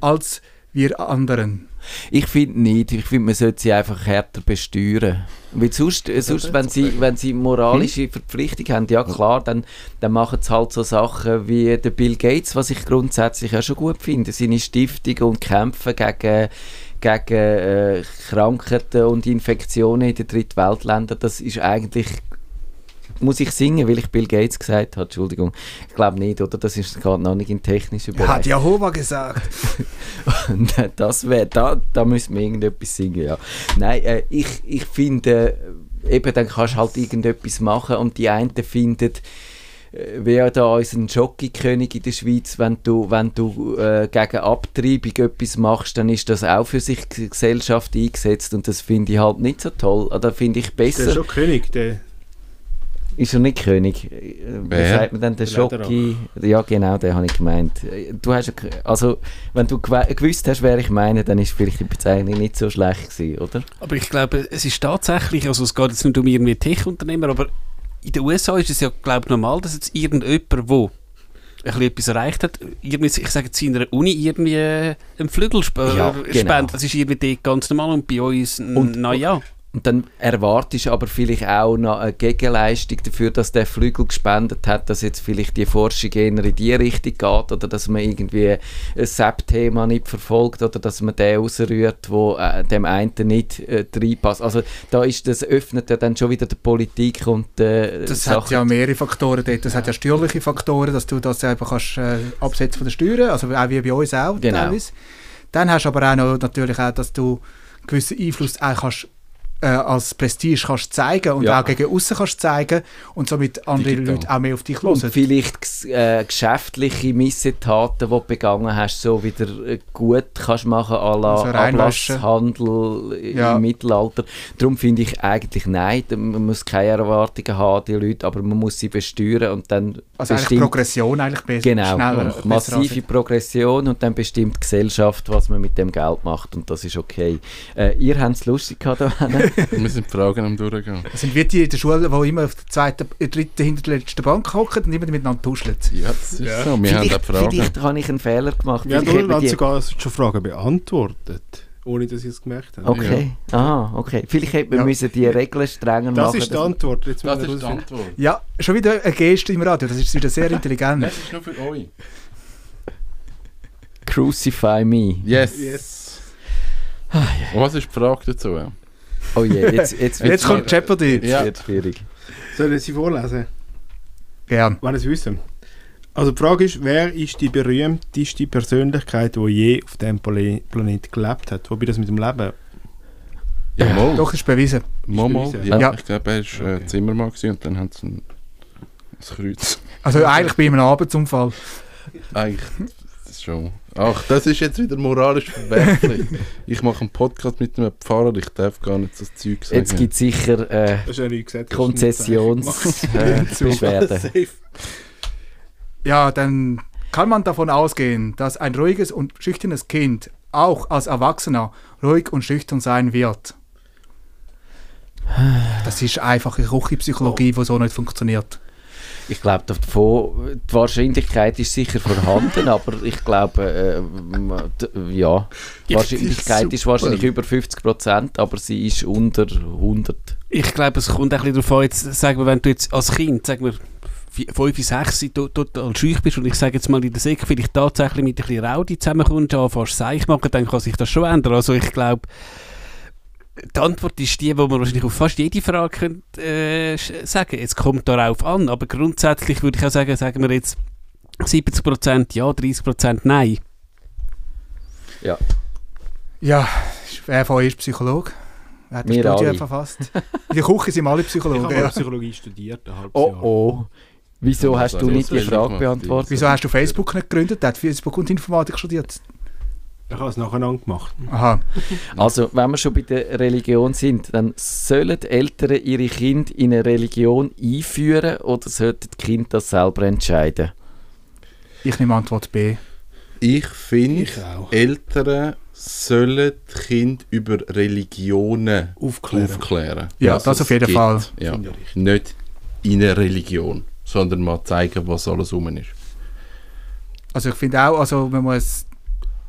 als wir anderen? Ich finde nicht. Ich finde, man sollte sie einfach härter besteuern. Weil sonst, äh, sonst wenn, sie, wenn sie moralische Verpflichtung haben, ja klar, dann, dann machen sie halt so Sachen wie der Bill Gates, was ich grundsätzlich auch schon gut finde. Seine Stiftung und Kämpfe gegen, gegen äh, Krankheiten und Infektionen in den Drittweltländern, das ist eigentlich muss ich singen, weil ich Bill Gates gesagt habe? Entschuldigung. Ich glaube nicht, oder? Das ist gerade noch nicht in technischer Bereich. Hat Jehova gesagt. Nein, das wäre, da, da müssen wir irgendetwas singen, ja. Nein, äh, ich, ich finde, äh, eben, dann kannst du halt irgendetwas machen und die einen finden, äh, wie da unser Jockey-König in der Schweiz, wenn du, wenn du äh, gegen Abtreibung etwas machst, dann ist das auch für sich die Gesellschaft eingesetzt und das finde ich halt nicht so toll. Da finde ich Der ist besser. schon König. Der, Ist er nicht König? Äh, Wie Wer? sagt man denn, der Der Schocki? Ja, genau, den habe ich gemeint. Äh, Du hast, also, wenn du gewusst hast, wer ich meine, dann ist vielleicht die Bezeichnung nicht so schlecht gewesen, oder? Aber ich glaube, es ist tatsächlich, also es geht jetzt nicht um irgendwie Tech-Unternehmer, aber in den USA ist es ja, glaube ich, normal, dass jetzt irgendjemand, der ein bisschen etwas erreicht hat, irgendwie, ich sage jetzt in einer Uni irgendwie äh, einen Flügel sp Ja, genau. spendet. Das ist irgendwie dort ganz normal und bei uns, Und- naja. Und dann erwartest du aber vielleicht auch noch eine Gegenleistung dafür, dass der Flügel gespendet hat, dass jetzt vielleicht die Forschung eher in die Richtung geht oder dass man irgendwie ein SAP-Thema nicht verfolgt oder dass man den rausrührt, wo äh, dem einen nicht äh, reinpasst. Also da ist das öffnet ja dann schon wieder die Politik und äh, Das hat ja mehrere Faktoren dort. Das hat ja steuerliche Faktoren, dass du das einfach kannst, äh, absetzen von der Steuern, also auch wie bei uns auch Genau. teilweise. Dann hast du aber auch noch natürlich auch, dass du gewissen Einfluss auch kannst, äh, als Prestige kannst zeigen und Ja. auch gegen außen kannst zeigen und somit andere Digital. Leute auch mehr auf dich Und hören. vielleicht gs- äh, geschäftliche Missetaten, die du begangen hast, so wieder äh, gut kannst machen à la Also reinwaschen. Ablasshandel Ja. im Mittelalter. Darum finde ich eigentlich nein, man muss keine Erwartungen haben, die Leute, aber man muss sie besteuern und dann Also eigentlich bestimmt- Progression eigentlich besser, Genau, schneller. und besser massive. Progression und dann bestimmt die Gesellschaft, was man mit dem Geld macht und das ist okay. Äh, ihr habt es lustig gehabt. Wir sind die Fragen am Durchgehen. Das sind wie die in der Schule, die immer auf der zweiten, dritten, hinterletzten Bank hocken und immer miteinander tuscheln. Ja, das ist Ja. so. Wir haben vielleicht, auch Fragen. vielleicht habe ich einen Fehler gemacht. wir haben die- sogar schon Fragen beantwortet, ohne dass ich es gemerkt habe. Okay, ah, okay. Vielleicht hätte man Ja. müssen die Regeln strenger Das machen. ist die Antwort. Jetzt Das müssen wir ist die. Antwort. Ja, schon wieder eine Geste im Radio, das ist wieder sehr intelligent. Das ist nur für euch. Crucify me. Yes. Yes. Und was ist die Frage dazu? Oh je, jetzt, jetzt Jetzt kommt Jeopardy. jetzt Ja. wird's schwierig. Soll ich sie vorlesen? Gern. Wenn es wissen. Also die Frage ist, wer ist die berühmteste Persönlichkeit, die je auf diesem Pla- Planet gelebt hat? Wobei das mit dem Leben... Ja, mal. Doch, ist bewiesen. Bewiesen. Ja, Ja. Ich glaube, er war äh, Okay. Zimmermann gewesen und dann hat es ein, ein Kreuz. Also eigentlich bei einem Arbeitsunfall. Eigentlich, schon... Ach, das ist jetzt wieder moralisch verwerflich. ich mache einen Podcast mit einem Pfarrer, ich darf gar nicht so das Zeug sagen. Jetzt gibt es sicher äh. Konzessionsbeschwerden. Äh. Ja, dann kann man davon ausgehen, dass ein ruhiges und schüchternes Kind auch als Erwachsener ruhig und schüchtern sein wird. Das ist einfache Küchenpsychologie, die so nicht funktioniert. Ich glaube, davon, die Wahrscheinlichkeit ist sicher vorhanden, aber ich glaube, äh, ja, die Wahrscheinlichkeit ist wahrscheinlich über 50 Prozent, aber sie ist unter 100. Ich glaube, es kommt ein bisschen darauf an, jetzt, sagen wir, wenn du jetzt als Kind, sagen wir, 5, 6 to- total schüch bist und ich sage jetzt mal in der Sek vielleicht tatsächlich mit ein bisschen Raudi zusammenkommst, anfängst Seich machen, dann kann sich das schon ändern. Also ich glaube, die Antwort ist die, die man wahrscheinlich auf fast jede Frage könnte, äh, sagen Es kommt darauf an, aber grundsätzlich würde ich auch sagen, sagen wir jetzt 70% ja, 30% nein. Ja, wer von euch ist Psychologe? Wer hat die Wir Studie alle. verfasst? In der Küche sind alle Ich habe Psychologen. Ja. Psychologie studiert, ein halbes Oh Jahr. oh. Wieso Ja, hast das du nicht die Frage beantwortet? Wieso hast du Facebook nicht gegründet? Der hat Facebook und Informatik studiert. Ich habe es nacheinander gemacht. Aha. Also, wenn wir schon bei der Religion sind, dann sollen Eltern ihre Kinder in eine Religion einführen oder sollten die Kinder das selber entscheiden? Ich nehme Antwort B. Ich finde. Eltern sollen die Kinder über Religionen Aufklären. aufklären. Ja, Was das auf jeden gibt. Fall. Ja. Nicht in eine Religion, sondern mal zeigen, was alles rum ist. Also ich finde auch, also man muss,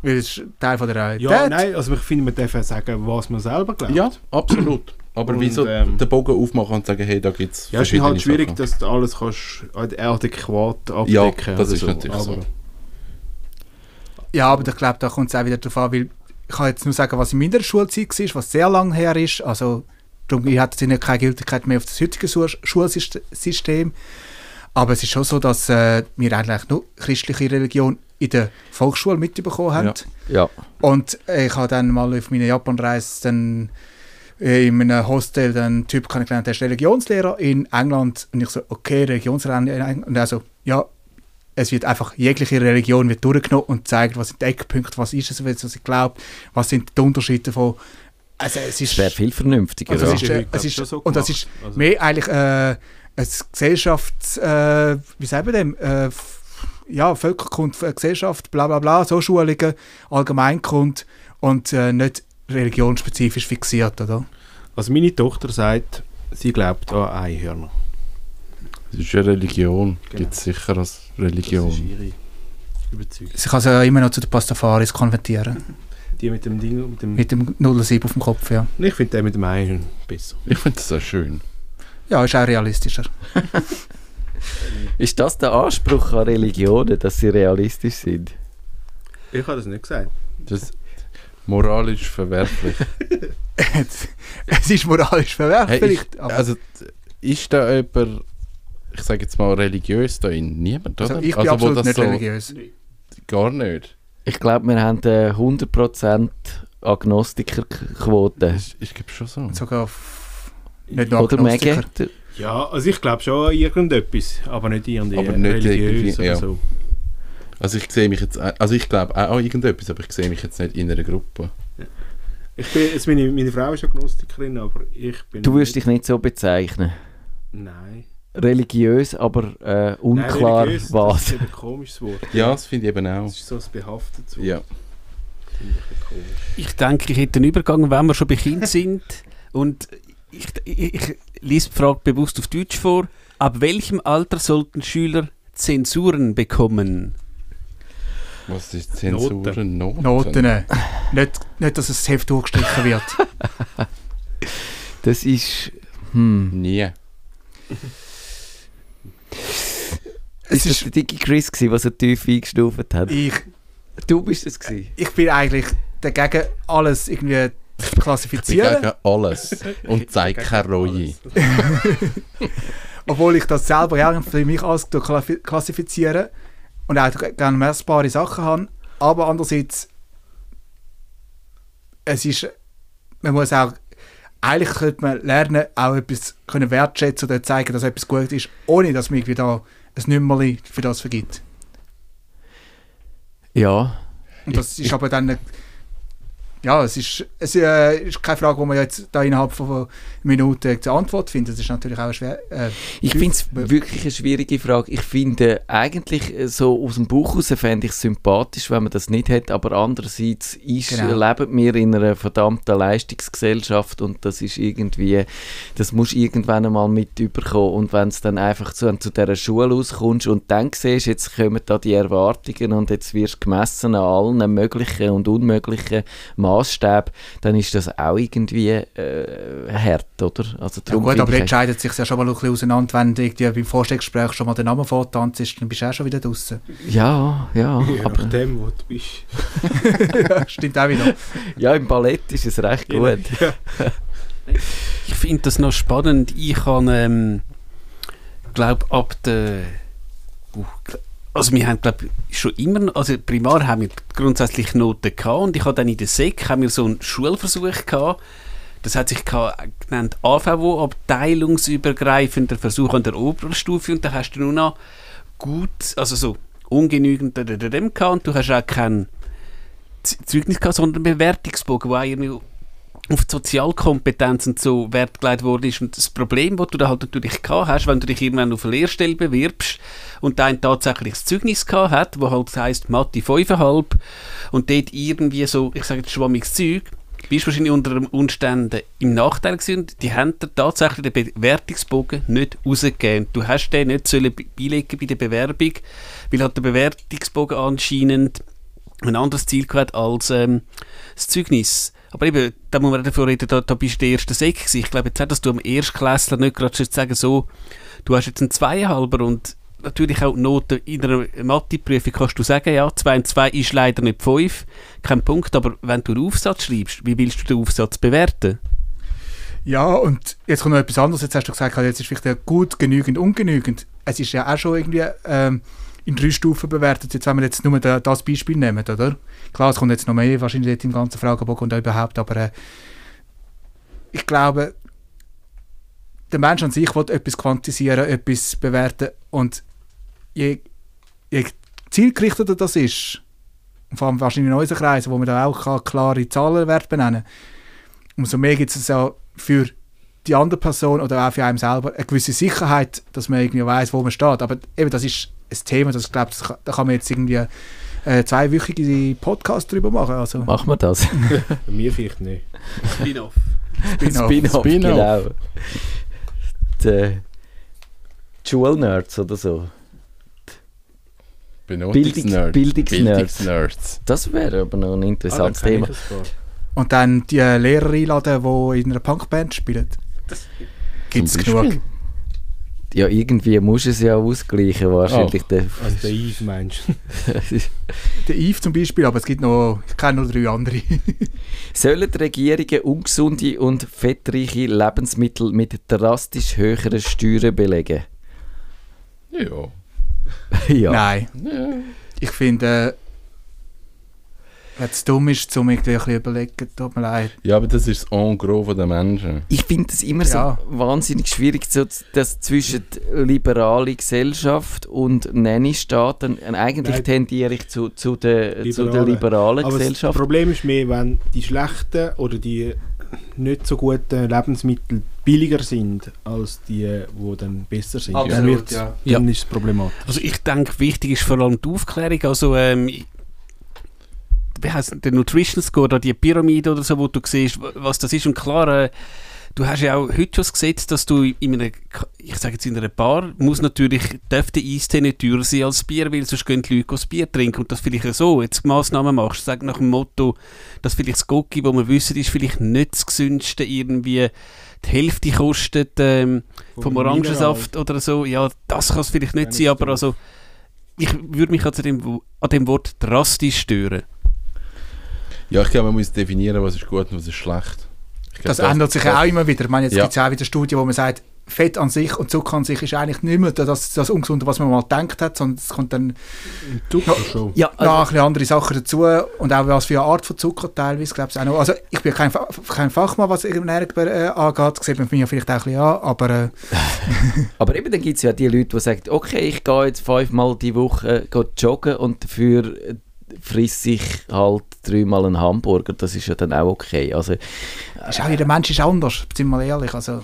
weil es ist Teil von der Realität. Ja, nein, also ich finde, man darf sagen, was man selber glaubt. Ja, absolut. Aber Und, wieso ähm, den Bogen aufmachen und sagen, hey, da gibt es Ja, es ist halt schwierig, Sachen. dass du alles kannst ad- adäquat Ja, abdecken das oder ist so. natürlich aber so. Ja, aber ich glaube, da kommt es auch wieder darauf an, weil ich kann jetzt nur sagen, was in meiner Schulzeit war, was sehr lang her ist. Also darum hat es ja keine Gültigkeit mehr auf das heutige Schul- Schulsystem. Aber es ist schon so, dass äh, wir eigentlich nur christliche Religion in der Volksschule mitbekommen haben. Ja. Ja. Und ich habe dann mal auf meiner Japanreise dann äh, in einem Hostel dann einen Typ kennengelernt, der ist Religionslehrer in England. Und ich so, okay, Religionslehrer in England. Und also, ja, es wird einfach, jegliche Religion wird durchgenommen und zeigt, was sind die Eckpunkte, was ist es, was ich glaube, was sind die Unterschiede von... Also es ist... Wäre viel vernünftiger. Also ja. es ist, äh, es ist, so und das ist Also- mehr eigentlich äh, ein Gesellschafts... Äh, wie sagen wir dem? Äh, ja, Völkerkunde, äh, Gesellschaft, bla bla bla, so Schulungen, Allgemeinkunde und äh, nicht religionsspezifisch fixiert, oder? Also meine Tochter sagt, sie glaubt an Einhörner. Das ist eine Religion. Genau. Gibt es sicher als Das Religion. ist ihre Überzeugung. Sie kann sich ja immer noch zu den Pastafaris konvertieren. Die mit dem Ding, mit dem... Mit dem 07 auf dem Kopf, ja. ich finde den mit dem Einhörner besser. Ich finde das auch schön. Ja, ist auch realistischer. Ist das der Anspruch an Religionen, dass sie realistisch sind? Ich habe das nicht gesagt. Das ist moralisch verwerflich. es ist moralisch verwerflich, Hey, aber- also, ist da jemand, ich sage jetzt mal, religiös da in? Niemand, oder? also ich bin wo absolut das nicht so- religiös. Gar nicht. Ich glaube, wir haben äh, 100% Agnostikerquote. Ich, ich glaube schon so. Sogar nicht nur Oder Agnostiker. Mege? Ja, also ich glaube schon an irgendetwas, aber nicht irgendwie Aber nicht religiös ja. so. Also ich sehe mich jetzt, also ich glaube auch an irgendetwas, aber ich sehe mich jetzt nicht in einer Gruppe. Ich bin, jetzt meine, meine Frau ist Agnostikerin, aber ich bin... Du würdest dich nicht so bezeichnen. Nein. Religiös, aber äh, unklar Nein, religiös, Das was. ist eben ein komisches Wort. Ja, das finde ich eben auch. Das ist so ein behaftetes Wort. Ja. Finde ich denke, ich hätte einen Übergang, wenn wir schon bei Kind sind. Und ich, ich, ich lese die Frage bewusst auf Deutsch vor. Ab welchem Alter sollten Schüler Zensuren bekommen? Was ist Zensuren? Noten? Noten. äh, nicht, nicht, dass das Heft durchgestrichen wird. Das ist. Hm. Nie. Es Ist das ist, der dicke Chris, gewesen, der so tief eingestuft hat? ich, Du bist es gewesen. ich bin eigentlich dagegen, alles irgendwie zu Ich bin klassifizieren. gegen alles und zeige keine Reue. Obwohl ich das selber ja für mich alles klassi- klassifiziere und auch gerne messbare Sachen habe. Aber andererseits, es ist, man muss auch, eigentlich könnte man lernen, auch etwas können wertschätzen oder zeigen, dass etwas gut ist, ohne dass man irgendwie da ein Nummerli für das vergibt. Ja. Und das ist aber dann, ja, es ist, es äh, ist keine Frage, wo man jetzt da innerhalb von Minuten eine Antwort findet. Das ist natürlich auch eine schwer. Äh, Ich finde es wirklich eine schwierige Frage. Ich finde eigentlich äh, so aus dem Buch heraus fände ich es sympathisch, wenn man das nicht hat, aber andererseits ist, Genau. leben wir in einer verdammten Leistungsgesellschaft und das ist irgendwie, das musst du irgendwann einmal mit überkommen und wenn es dann einfach zu, zu dieser Schule auskommst und dann siehst, jetzt kommen da die Erwartungen und jetzt wirst du gemessen an allen möglichen und unmöglichen Maßstäben, dann ist das auch irgendwie äh, hart, oder? Also Ja gut, aber ich- jetzt scheidet sich ja schon mal ein bisschen auseinander, wenn du irgendwie beim Vorstellungsgespräch schon mal den Namen vortanzt, dann bist du auch schon wieder draußen. Ja, ja, Je aber nachdem, wo du bist. ja, stimmt auch wieder. ja, im Ballett ist es recht gut. Ich finde das noch spannend. Ich habe, ähm, glaube ab der. Uh, also wir haben, glaube schon immer, also primar haben wir grundsätzlich Noten gehabt und ich habe dann in der Sek haben wir so einen Schulversuch gehabt. Das hat sich genannt AVO, abteilungsübergreifender Versuch an der Oberstufe und da hast du nur noch gut, also so ungenügend dem gehabt und du hast auch kein Zeugnis gehabt, sondern einen Bewertungsbogen, wo auf die Sozialkompetenz und so Wert gelegt worden ist. Und das Problem, das du da halt natürlich gehabt hast, wenn du dich irgendwann auf eine Lehrstelle bewirbst und dein tatsächlich das Zeugnis gehabt hat, wo halt heisst Mathe 5,5 und dort irgendwie so, ich sage jetzt schwammiges Zeug, bist wahrscheinlich unter den Umständen im Nachteil gewesen die haben dir tatsächlich den Bewertungsbogen nicht rausgegeben. Du hast den nicht sollen be- beilegen bei der Bewerbung, weil halt der Bewertungsbogen anscheinend ein anderes Ziel gehabt als ähm, das Zeugnis. Aber eben, da muss man davor reden, da, da bist du der erste Sek. Ich glaube jetzt auch, dass du am Erstklässler nicht gerade sagen so, du hast jetzt einen Zweieinhalber und natürlich auch die Noten in einer Mathe-Prüfung kannst du sagen, ja, 2 und 2 ist leider nicht 5, kein Punkt, aber wenn du einen Aufsatz schreibst, wie willst du den Aufsatz bewerten? Ja, und jetzt kommt noch etwas anderes. Jetzt hast du gesagt, jetzt ist vielleicht gut, genügend, ungenügend. Es ist ja auch schon irgendwie ähm, in drei Stufen bewertet, jetzt, wenn wir jetzt nur da, das Beispiel nehmen, oder? Klar, es kommt jetzt noch mehr wahrscheinlich dort im ganzen Fragebogen und überhaupt, aber äh, ich glaube, der Mensch an sich will etwas quantisieren, etwas bewerten und je, je zielgerichteter das ist, vor allem wahrscheinlich in unseren Kreisen, wo man da auch klare Zahlenwerte benennen kann, umso mehr gibt es ja für die andere Person oder auch für einen selber eine gewisse Sicherheit, dass man irgendwie weiß, wo man steht. Aber eben, das ist ein Thema, das, ich glaube, da kann man jetzt irgendwie äh, zweiwöchige Podcast drüber machen. Also, Machen wir das? Bei mir vielleicht nicht. Spin-off. Spin-off. Spin-off, Spin-off. genau. Die, die Schulnerds oder so. Bildungsnerds. Bildungsnerds. Das wäre aber noch ein Ah, interessantes kenn Thema. Und dann die äh, Lehrer einladen, die in einer Punkband spielen. Gibt es genug. Beispiel. Ja, irgendwie muss es ja ausgleichen, wahrscheinlich. Der, Also der Yves meinst du? Der Eve zum Beispiel, aber es gibt noch, ich kenne noch drei andere. Sollen die Regierungen ungesunde und fettreiche Lebensmittel mit drastisch höheren Steuern belegen? Ja. ja. Nein. ja. Ich finde, äh, wenn es dumm ist, zum irgendwie ein bisschen überlegen, tut mir leid. Ja, aber das ist das En gros von den Menschen. Ich finde es immer Ja. so wahnsinnig schwierig, so, dass zwischen liberale Gesellschaft und Nanny-Staat, dann- äh, eigentlich Nein. tendiere ich zu, zu, der, zu der Liberale. liberalen Aber das Gesellschaft. Problem ist mehr, wenn die schlechten oder die nicht so guten Lebensmittel billiger sind als die, die dann besser sind. Absolut, dann wird's- ja. Ja. Dann ist es problematisch. Also ich denke, wichtig ist vor allem die Aufklärung. Also ähm, wie heißt der Nutrition Score oder die Pyramide oder so, wo du siehst, wa- was das ist. Und klar, äh, du hast ja auch heute schon das Gesetz, dass du in einer, ich sage jetzt in einer Bar, muss natürlich, darf der Eistee nicht teurer sein als Bier, weil sonst gehen die Leute das Bier trinken. Und das vielleicht so, jetzt Massnahmen machst, sag nach dem Motto, dass vielleicht das Gocki, wo wir wissen, ist vielleicht nicht das gesündeste, irgendwie die Hälfte kostet ähm, vom Orangensaft oder so. Ja, das kann es vielleicht nicht Dann sein, aber also ich würde mich also dem, an dem Wort drastisch stören. Ja, ich glaube, man muss definieren, was ist gut und was ist schlecht. Glaub, Das ändert sich ja auch immer wieder. Ich meine, jetzt Ja. gibt es ja auch wieder Studien, wo man sagt, Fett an sich und Zucker an sich ist eigentlich nicht mehr das, das Ungesunde, was man mal gedacht hat, sondern es kommt dann Zucker schon. ja, noch ein bisschen andere Sachen dazu und auch was für eine Art von Zucker teilweise, glaube ich auch noch. Also ich bin kein, kein Fachmann, was Ernährung äh, angeht, das sieht man mir vielleicht auch ein bisschen an, aber äh, Aber eben dann gibt es ja die Leute, die sagen, okay, ich gehe jetzt fünfmal die Woche äh, joggen und dafür frisst sich halt dreimal einen Hamburger, das ist ja dann auch okay. Also, Ist auch, jeder Mensch ist anders, sind wir mal ehrlich. Also,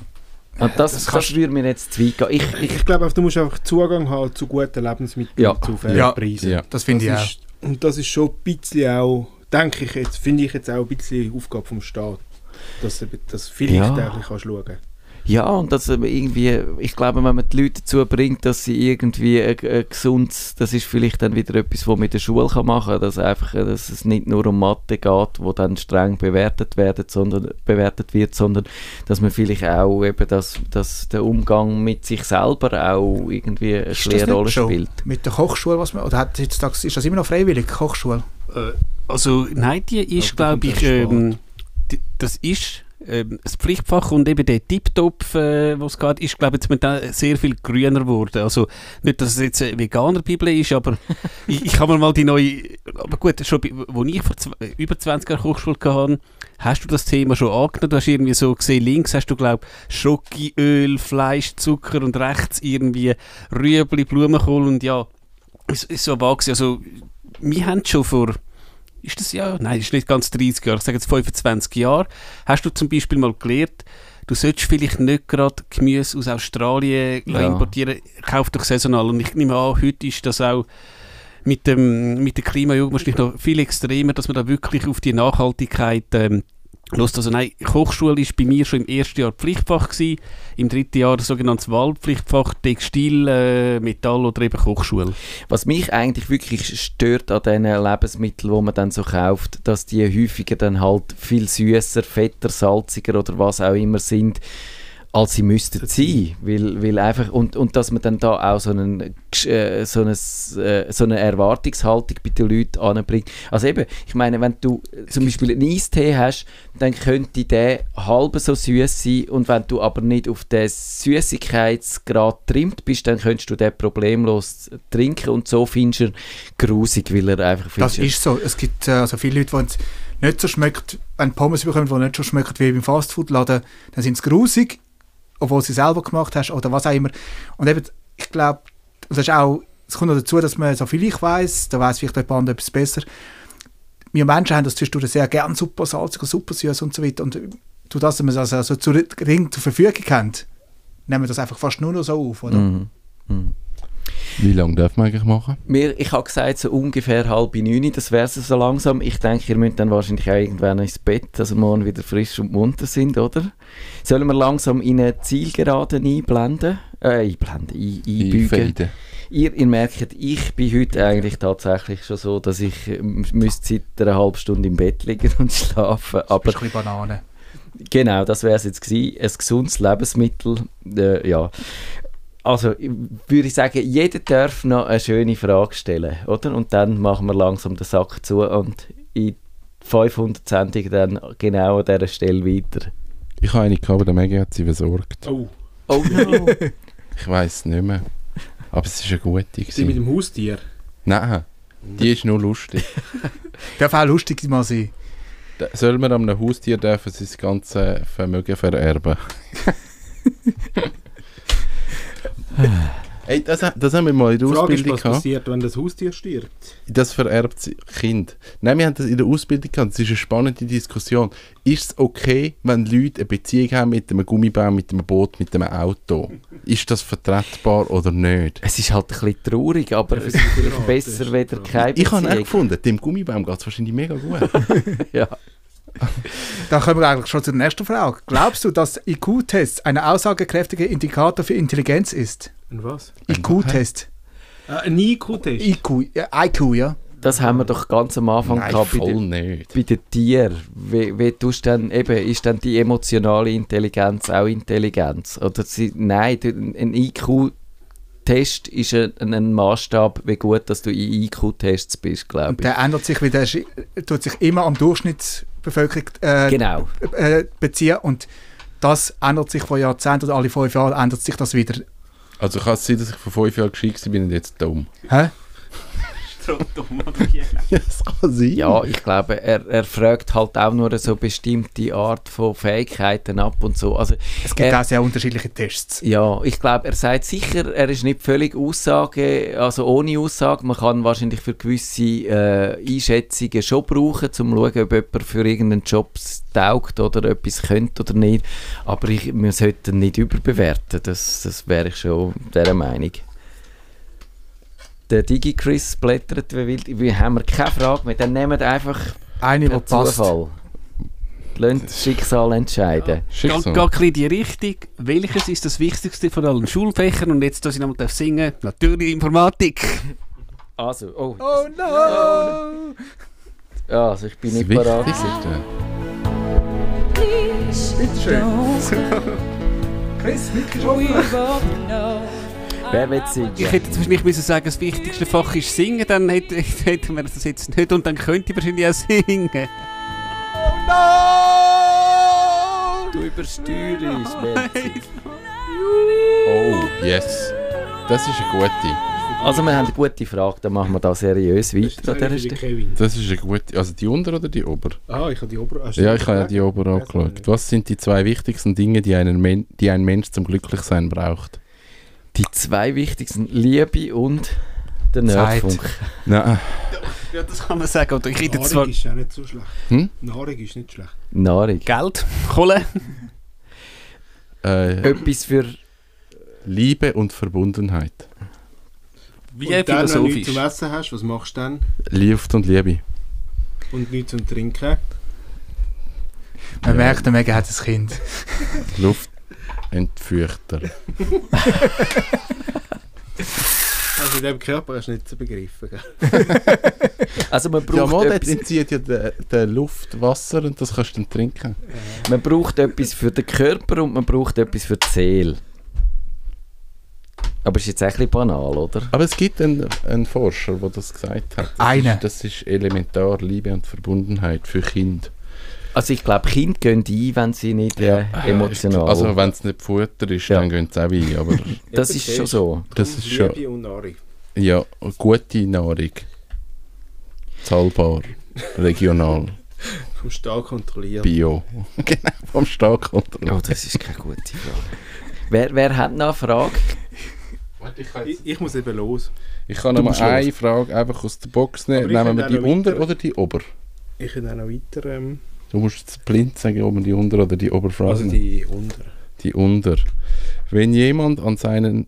und das, Das das, kannst- würde mir jetzt zu weit gehen. Ich, ich, Ich glaube, du musst einfach Zugang haben zu guten Lebensmitteln Ja. zu fairen Ja. Preisen. Ja. das finde ich das auch. ist, Und das ist schon ein bisschen auch, denke ich jetzt, finde ich jetzt auch ein bisschen Aufgabe vom Staat. Dass du das vielleicht Ja. auch bisschen kannst schauen Ja, und das ähm, irgendwie, ich glaube, wenn man die Leute dazu bringt, dass sie irgendwie äh, äh, gesund, das ist vielleicht dann wieder etwas, was man mit der Schule kann machen kann, dass, einfach, äh, dass es nicht nur um Mathe geht, wo dann streng bewertet, werden, sondern, bewertet wird, sondern dass man vielleicht auch eben, dass, dass der Umgang mit sich selber auch irgendwie eine Ist das schwere Rolle spielt. Mit der Kochschule, was man, oder hat heutzutage, ist das immer noch freiwillig, Kochschule? Äh, also nein, die ist, Aber glaube ich, ähm, die, das ist das Pflichtfach und eben der Tiptop, äh, was es geht, ist, glaube ich, jetzt mit sehr viel grüner geworden. Also nicht, dass es jetzt eine Veganer-Bibel ist, aber ich, ich habe mir mal die neue, aber gut, schon, bei- wo ich vor zw- über 20 Jahren Hochschule hatte, hast du das Thema schon angenommen? Du hast irgendwie so gesehen, links hast du, glaube ich, Öl, Fleisch, Zucker und rechts irgendwie Rüebli, Blumenkohl und ja, ist, ist so gewesen. Also wir haben schon vor ist das ja, nein, ist nicht ganz 30 Jahre, ich sage jetzt 25 Jahre, hast du zum Beispiel mal gelernt, du solltest vielleicht nicht gerade Gemüse aus Australien Ja. importieren, kauf doch saisonal. Und ich nehme an, heute ist das auch mit dem, mit der Klimajugend wahrscheinlich noch viel extremer, dass man da wirklich auf die Nachhaltigkeit ähm, Lust. Also nein, Kochschule ist bei mir schon im ersten Jahr Pflichtfach gewesen, im dritten Jahr das sogenannte Wahlpflichtfach Textil, äh, Metall oder eben Kochschule. Was mich eigentlich wirklich stört an diesen Lebensmitteln, die man dann so kauft, dass die häufiger dann halt viel süßer, fetter, salziger oder was auch immer sind, als sie müssten sein. Weil, weil einfach, und, und dass man dann da auch so, einen, äh, so, eine, äh, so eine Erwartungshaltung bei den Leuten anbringt. Also eben, ich meine, wenn du zum Beispiel einen Eistee hast, dann könnte der halb so süß sein und wenn du aber nicht auf den Süßigkeitsgrad trimmt bist, dann könntest du den problemlos trinken und so findest du ihn grusig, weil er einfach Das ist so. Es gibt äh, also viele Leute, die es nicht so schmeckt, wenn Pommes bekommen, die nicht so schmecken wie beim Fastfood-Laden, dann sind sie grusig, obwohl sie selber gemacht hast oder was auch immer. Und eben, ich glaube, das ist auch, es kommt noch dazu, dass man so viel ich weiß, da weiß vielleicht jemand etwas besser. Wir Menschen haben das zwischendurch sehr gern super salzig und super süß und so weiter. Und durch das, dass wir das also zu gering zur Verfügung haben, nehmen wir das einfach fast nur noch so auf, oder? Mhm. Mhm. Wie lange darf man eigentlich machen? Mir, ich habe gesagt, so ungefähr halb neun, das wäre es so langsam. Ich denke, ihr müsst dann wahrscheinlich auch irgendwann ins Bett, dass wir morgen wieder frisch und munter sind, oder? Sollen wir langsam in eine Zielgerade einblenden? Äh, einblenden, ein, einbügen. Ihr, ihr merkt, ich bin heute eigentlich tatsächlich schon so, dass ich ähm, müsste seit einer halben Stunde im Bett liegen und schlafen. Aber Aber ein bisschen Banane. Genau, das wäre es jetzt gewesen. Ein gesundes Lebensmittel. Äh, ja. Also ich würde ich sagen, jeder darf noch eine schöne Frage stellen, oder? Und dann machen wir langsam den Sack zu und in 500 Sendungen dann genau an dieser Stelle weiter. Ich habe eine gehabt, aber der Maggie hat sie besorgt. Oh, Oh no! Ich weiß nicht mehr. Aber es ist eine gute. die mit dem Haustier. Nein, die ist nur lustig. Darf auch lustig mal sein. Da- Soll man einem Haustier dürfen sein ganzes Vermögen vererben? Ey, das, das haben wir mal in der Frage ist, Ausbildung was gehabt. passiert, wenn das Haustier stirbt. Das vererbt das Kind. Nein, wir haben das in der Ausbildung gehabt. Das ist eine spannende Diskussion. Ist es okay, wenn Leute eine Beziehung haben mit einem Gummibaum, mit einem Boot, mit einem Auto? Ist das vertretbar oder nicht? Es ist halt ein bisschen traurig, aber es ist vielleicht besser, ist weder keine Ich habe auch Beziehung. gefunden, dem Gummibaum geht es wahrscheinlich mega gut. Ja. Dann kommen wir eigentlich schon zur nächsten Frage. Glaubst du, dass IQ-Test ein aussagekräftiger Indikator für Intelligenz ist? Und was? Ein IQ-Test. Ah, ein IQ-Test. IQ, ja, IQ, ja. Das haben wir doch ganz am Anfang Nein, gehabt bei voll den, nicht. bei den Tieren. Wie, wie tust du dann, eben, ist dann die emotionale Intelligenz auch Intelligenz? Oder sie, nein, ein IQ-Test ist ein, ein Maßstab, wie gut dass du in IQ-Tests bist, glaube Und ich. der ändert sich, weil der tut sich immer am Durchschnittsbevölkerung äh, Genau. äh, beziehen und das ändert sich von Jahrzehnten oder alle fünf Jahre ändert sich das wieder. Also kann es sein, dass ich vor fünf Jahren gescheit war und jetzt dumm. Hä? Trottum oder wie? Das kann sein. Ja, ich glaube, er, er fragt halt auch nur so bestimmte Art von Fähigkeiten ab und so. Also, Es gibt Er- auch sehr unterschiedliche Tests. ja, ich glaube, er sagt sicher, er ist nicht völlig Aussage, also ohne Aussage. Man kann wahrscheinlich für gewisse äh, Einschätzungen schon brauchen, um zu schauen, ob jemand für irgendeinen Job taugt oder etwas könnte oder nicht. Aber ich, wir sollten nicht überbewerten, das, das wäre ich schon dieser Meinung. Der DigiChris blättert wie wild. Wir haben wir keine Frage mehr, dann nehmen wir einfach Eine, die per. Zufall. Lasst das Schicksal entscheiden. Geht Schicksal. geht ein bisschen in die Richtung. Welches ist das Wichtigste von allen Schulfächern? Und jetzt, dass ich nochmal singen darf, natürlich Informatik. Also, oh, Oh no! ja, also ich bin Das nicht parat. Wichtigste. Chris, Mikrofon. Wer will singen? Ich hätte jetzt wahrscheinlich müssen sagen, das wichtigste Fach ist Singen, dann hätte, hätten wir das jetzt nicht und dann könnte ich wahrscheinlich auch singen. Du übersteuerst, Melzi. Oh, yes. Das ist eine gute. Also wir haben eine gute Frage, dann machen wir da seriös weiter an dieser Stelle. Das ist eine gute. Also die unter oder die ober? Ah, ich habe die Ober... Ja, ich habe ja die ober angeschaut. Was sind die zwei wichtigsten Dinge, die, einen Men die ein Mensch zum Glücklichsein braucht? Die zwei wichtigsten, Liebe und der Zeit. Nerdfunk. Nein. Ja, das kann man sagen. Oder ich rede Nahrung zwar ist auch nicht so schlecht. Hm? Nahrung ist nicht schlecht. Nahrung. Geld, Kohle. Äh, Etwas für... Liebe und Verbundenheit. Wie und dann, wenn du nichts zum Essen hast, was machst du dann? Luft und Liebe. Und nichts zum Trinken? Man merkt, der Mega hat ein Kind. Luft entfürchter. Also in dem Körper hast du nicht zu begreifen. Also man Ja, braucht, mal, der etwas, entzieht ja den, den Luft, Wasser und das kannst du dann trinken. man braucht etwas für den Körper und man braucht etwas für die Seele. Aber ist jetzt ein bisschen banal, oder? Aber es gibt einen, einen Forscher, der das gesagt hat. Das Einen? Ist, das ist elementar, Liebe und Verbundenheit für Kinder. Also ich glaube, Kinder gehen ein, wenn sie nicht äh, emotional... Also wenn es nicht Futter ist, Ja. dann gehen sie auch ein. Aber das ist schon so. das ist schon... Liebe und Nahrung. Ja, gute Nahrung. Zahlbar. Regional. Vom Staat kontrolliert. Bio. genau, vom Staat kontrolliert. Oh, das ist keine gute Frage. Wer, wer hat noch eine Frage? Ich, ich muss eben los. Ich kann Du noch mal eine los. Frage einfach aus der Box nehmen. Nehmen wir die unter oder die ober? Ich kann auch noch weiter. Ähm, Du musst jetzt blind sagen, ob wir die unter oder die Oberfrage also die unter. die unter. Wenn jemand an seinen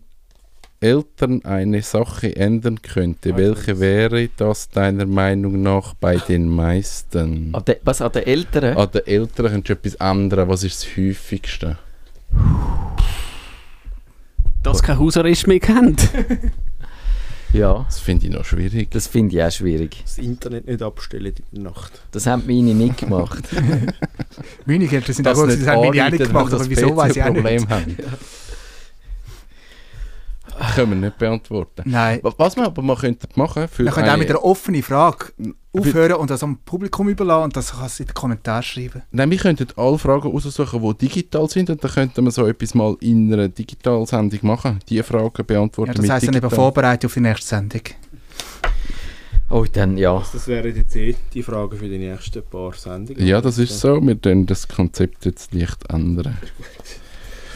Eltern eine Sache ändern könnte, Ah, welche das- wäre das deiner Meinung nach bei den meisten? An de, was, an den Eltern? An den Eltern könntest du etwas ändern. Was ist das häufigste? Dass kein Hausarrest mehr kennt. Ja, Das finde ich noch schwierig. das finde ich auch schwierig. Das Internet nicht abstellen in der Nacht. Das haben meine nicht gemacht. Meine Eltern sind auch Dass gut, nicht das haben meine auch nicht gemacht, aber das wieso weiß ich auch nicht. haben. Können wir nicht beantworten. Nein. Wa- Was wir aber mal könnten machen für Wir können auch eine- mit einer offenen Frage aufhören und das am Publikum überlassen und das kann es in den Kommentaren schreiben. Nein, wir könnten alle Fragen aussuchen, die digital sind und dann könnten wir so etwas mal in einer Digitalsendung machen. Die Fragen beantworten Ja, das mit heisst dann eben digital. vorbereitet auf die nächste Sendung. Oh, dann ja. Also das wären jetzt eh die Fragen für die nächsten paar Sendungen. Ja, das ist so. Wir können das Konzept jetzt leicht ändern.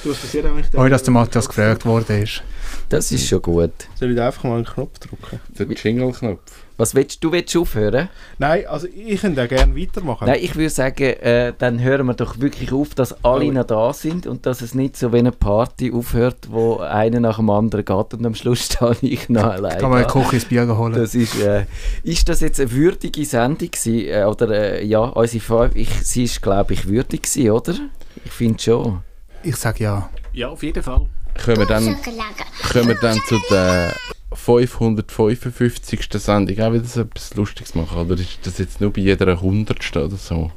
Du hast bisher eigentlich Ohne dass der Matthias gefragt worden ist. Das ist schon gut. Soll ich da einfach mal einen Knopf drücken? Der Jingle-Knopf. Was willst du? Willst aufhören? Nein, also ich könnte auch gerne weitermachen. Nein, ich würde sagen, äh, dann hören wir doch wirklich auf, dass alle Oh. noch da sind und dass es nicht so wie eine Party aufhört, wo einer nach dem anderen geht und am Schluss stehe ich noch allein. Kann man Koch ins Bier holen. Das ist, äh, ist das jetzt eine würdige Sendung gewesen? Äh, oder äh, ja, unsere Frage, ich, sie ist glaube ich würdig gewesen, oder? Ich finde schon. Ich sage ja. Ja, auf jeden Fall. Können wir dann, können wir dann zu der 555. Sendung auch wieder so etwas Lustiges machen? Oder ist das jetzt nur bei jeder 100. oder so?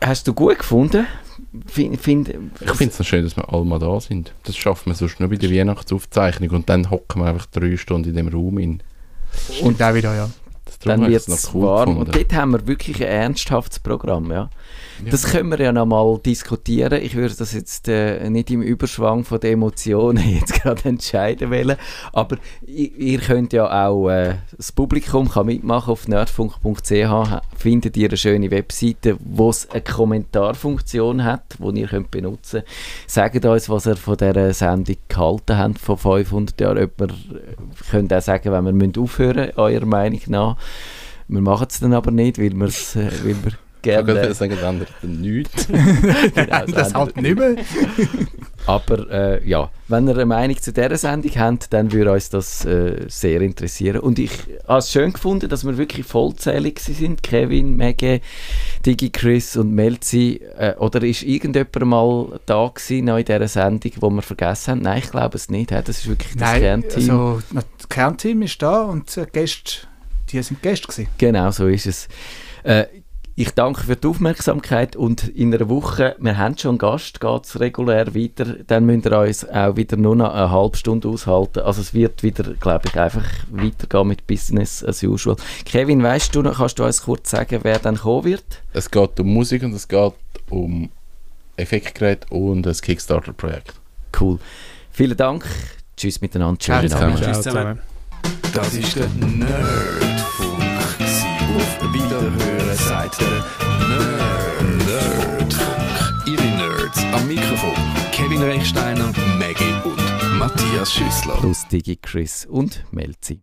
Hast du gut gefunden? Find, find, Ich finde es noch schön, dass wir alle mal da sind. Das schaffen wir sonst nur bei der Weihnachtsaufzeichnung und dann hocken wir einfach drei Stunden in dem Raum in. Und auch wieder, ja. Dann wird es cool warm. gefunden. Und dort haben wir wirklich ein ernsthaftes Programm, ja. Das können wir ja noch mal diskutieren. Ich würde das jetzt äh, nicht im Überschwang von den Emotionen jetzt gerade entscheiden wollen. Aber i- ihr könnt ja auch, äh, das Publikum kann mitmachen auf nerdfunk.ch. Findet ihr eine schöne Webseite, wo es eine Kommentarfunktion hat, die ihr könnt benutzen könnt. Sagt uns, was ihr von dieser Sendung gehalten habt vor 500 Jahren. Wir, äh, könnt auch sagen, wenn wir müssen aufhören eurer Meinung nach. Wir machen es dann aber nicht, weil, wir's, äh, weil wir Ich gerne... kann sagen, die anderen nichts. Genau, das halt nicht mehr. Aber äh, ja, wenn ihr eine Meinung zu dieser Sendung habt, dann würde uns das äh, sehr interessieren. Und ich habe es schön gefunden, dass wir wirklich vollzählig sind. Kevin, Mege, Digi Chris und Melzi. Äh, oder ist irgendjemand mal da gewesen, noch in dieser Sendung, wo wir vergessen haben? Nein, ich glaube es nicht. Das ist wirklich das Nein, Kernteam. also, das Kernteam ist da und die Gäste, die sind Gäste gewesen. Genau, so ist es. Äh, ich danke für die Aufmerksamkeit und in einer Woche, wir haben schon einen Gast, geht es regulär weiter, dann müsst ihr uns auch wieder nur noch eine halbe Stunde aushalten. Also es wird wieder, glaube ich, einfach weitergehen mit Business as usual. Kevin, weißt du noch, kannst du uns kurz sagen, wer dann kommen wird? Es geht um Musik und es geht um Effektgerät und ein Kickstarter-Projekt. Cool. Vielen Dank. Tschüss miteinander. Schönen zusammen. Abend. Tschüss zusammen. Das ist der Nerdfunk. Auf Wiederhören sagt der Nerd. Nerdfunk. Ihre Nerds am Mikrofon. Kevin Rechsteiner, Maggie und Matthias Schüssler. Plus Digi Chris und Melzi.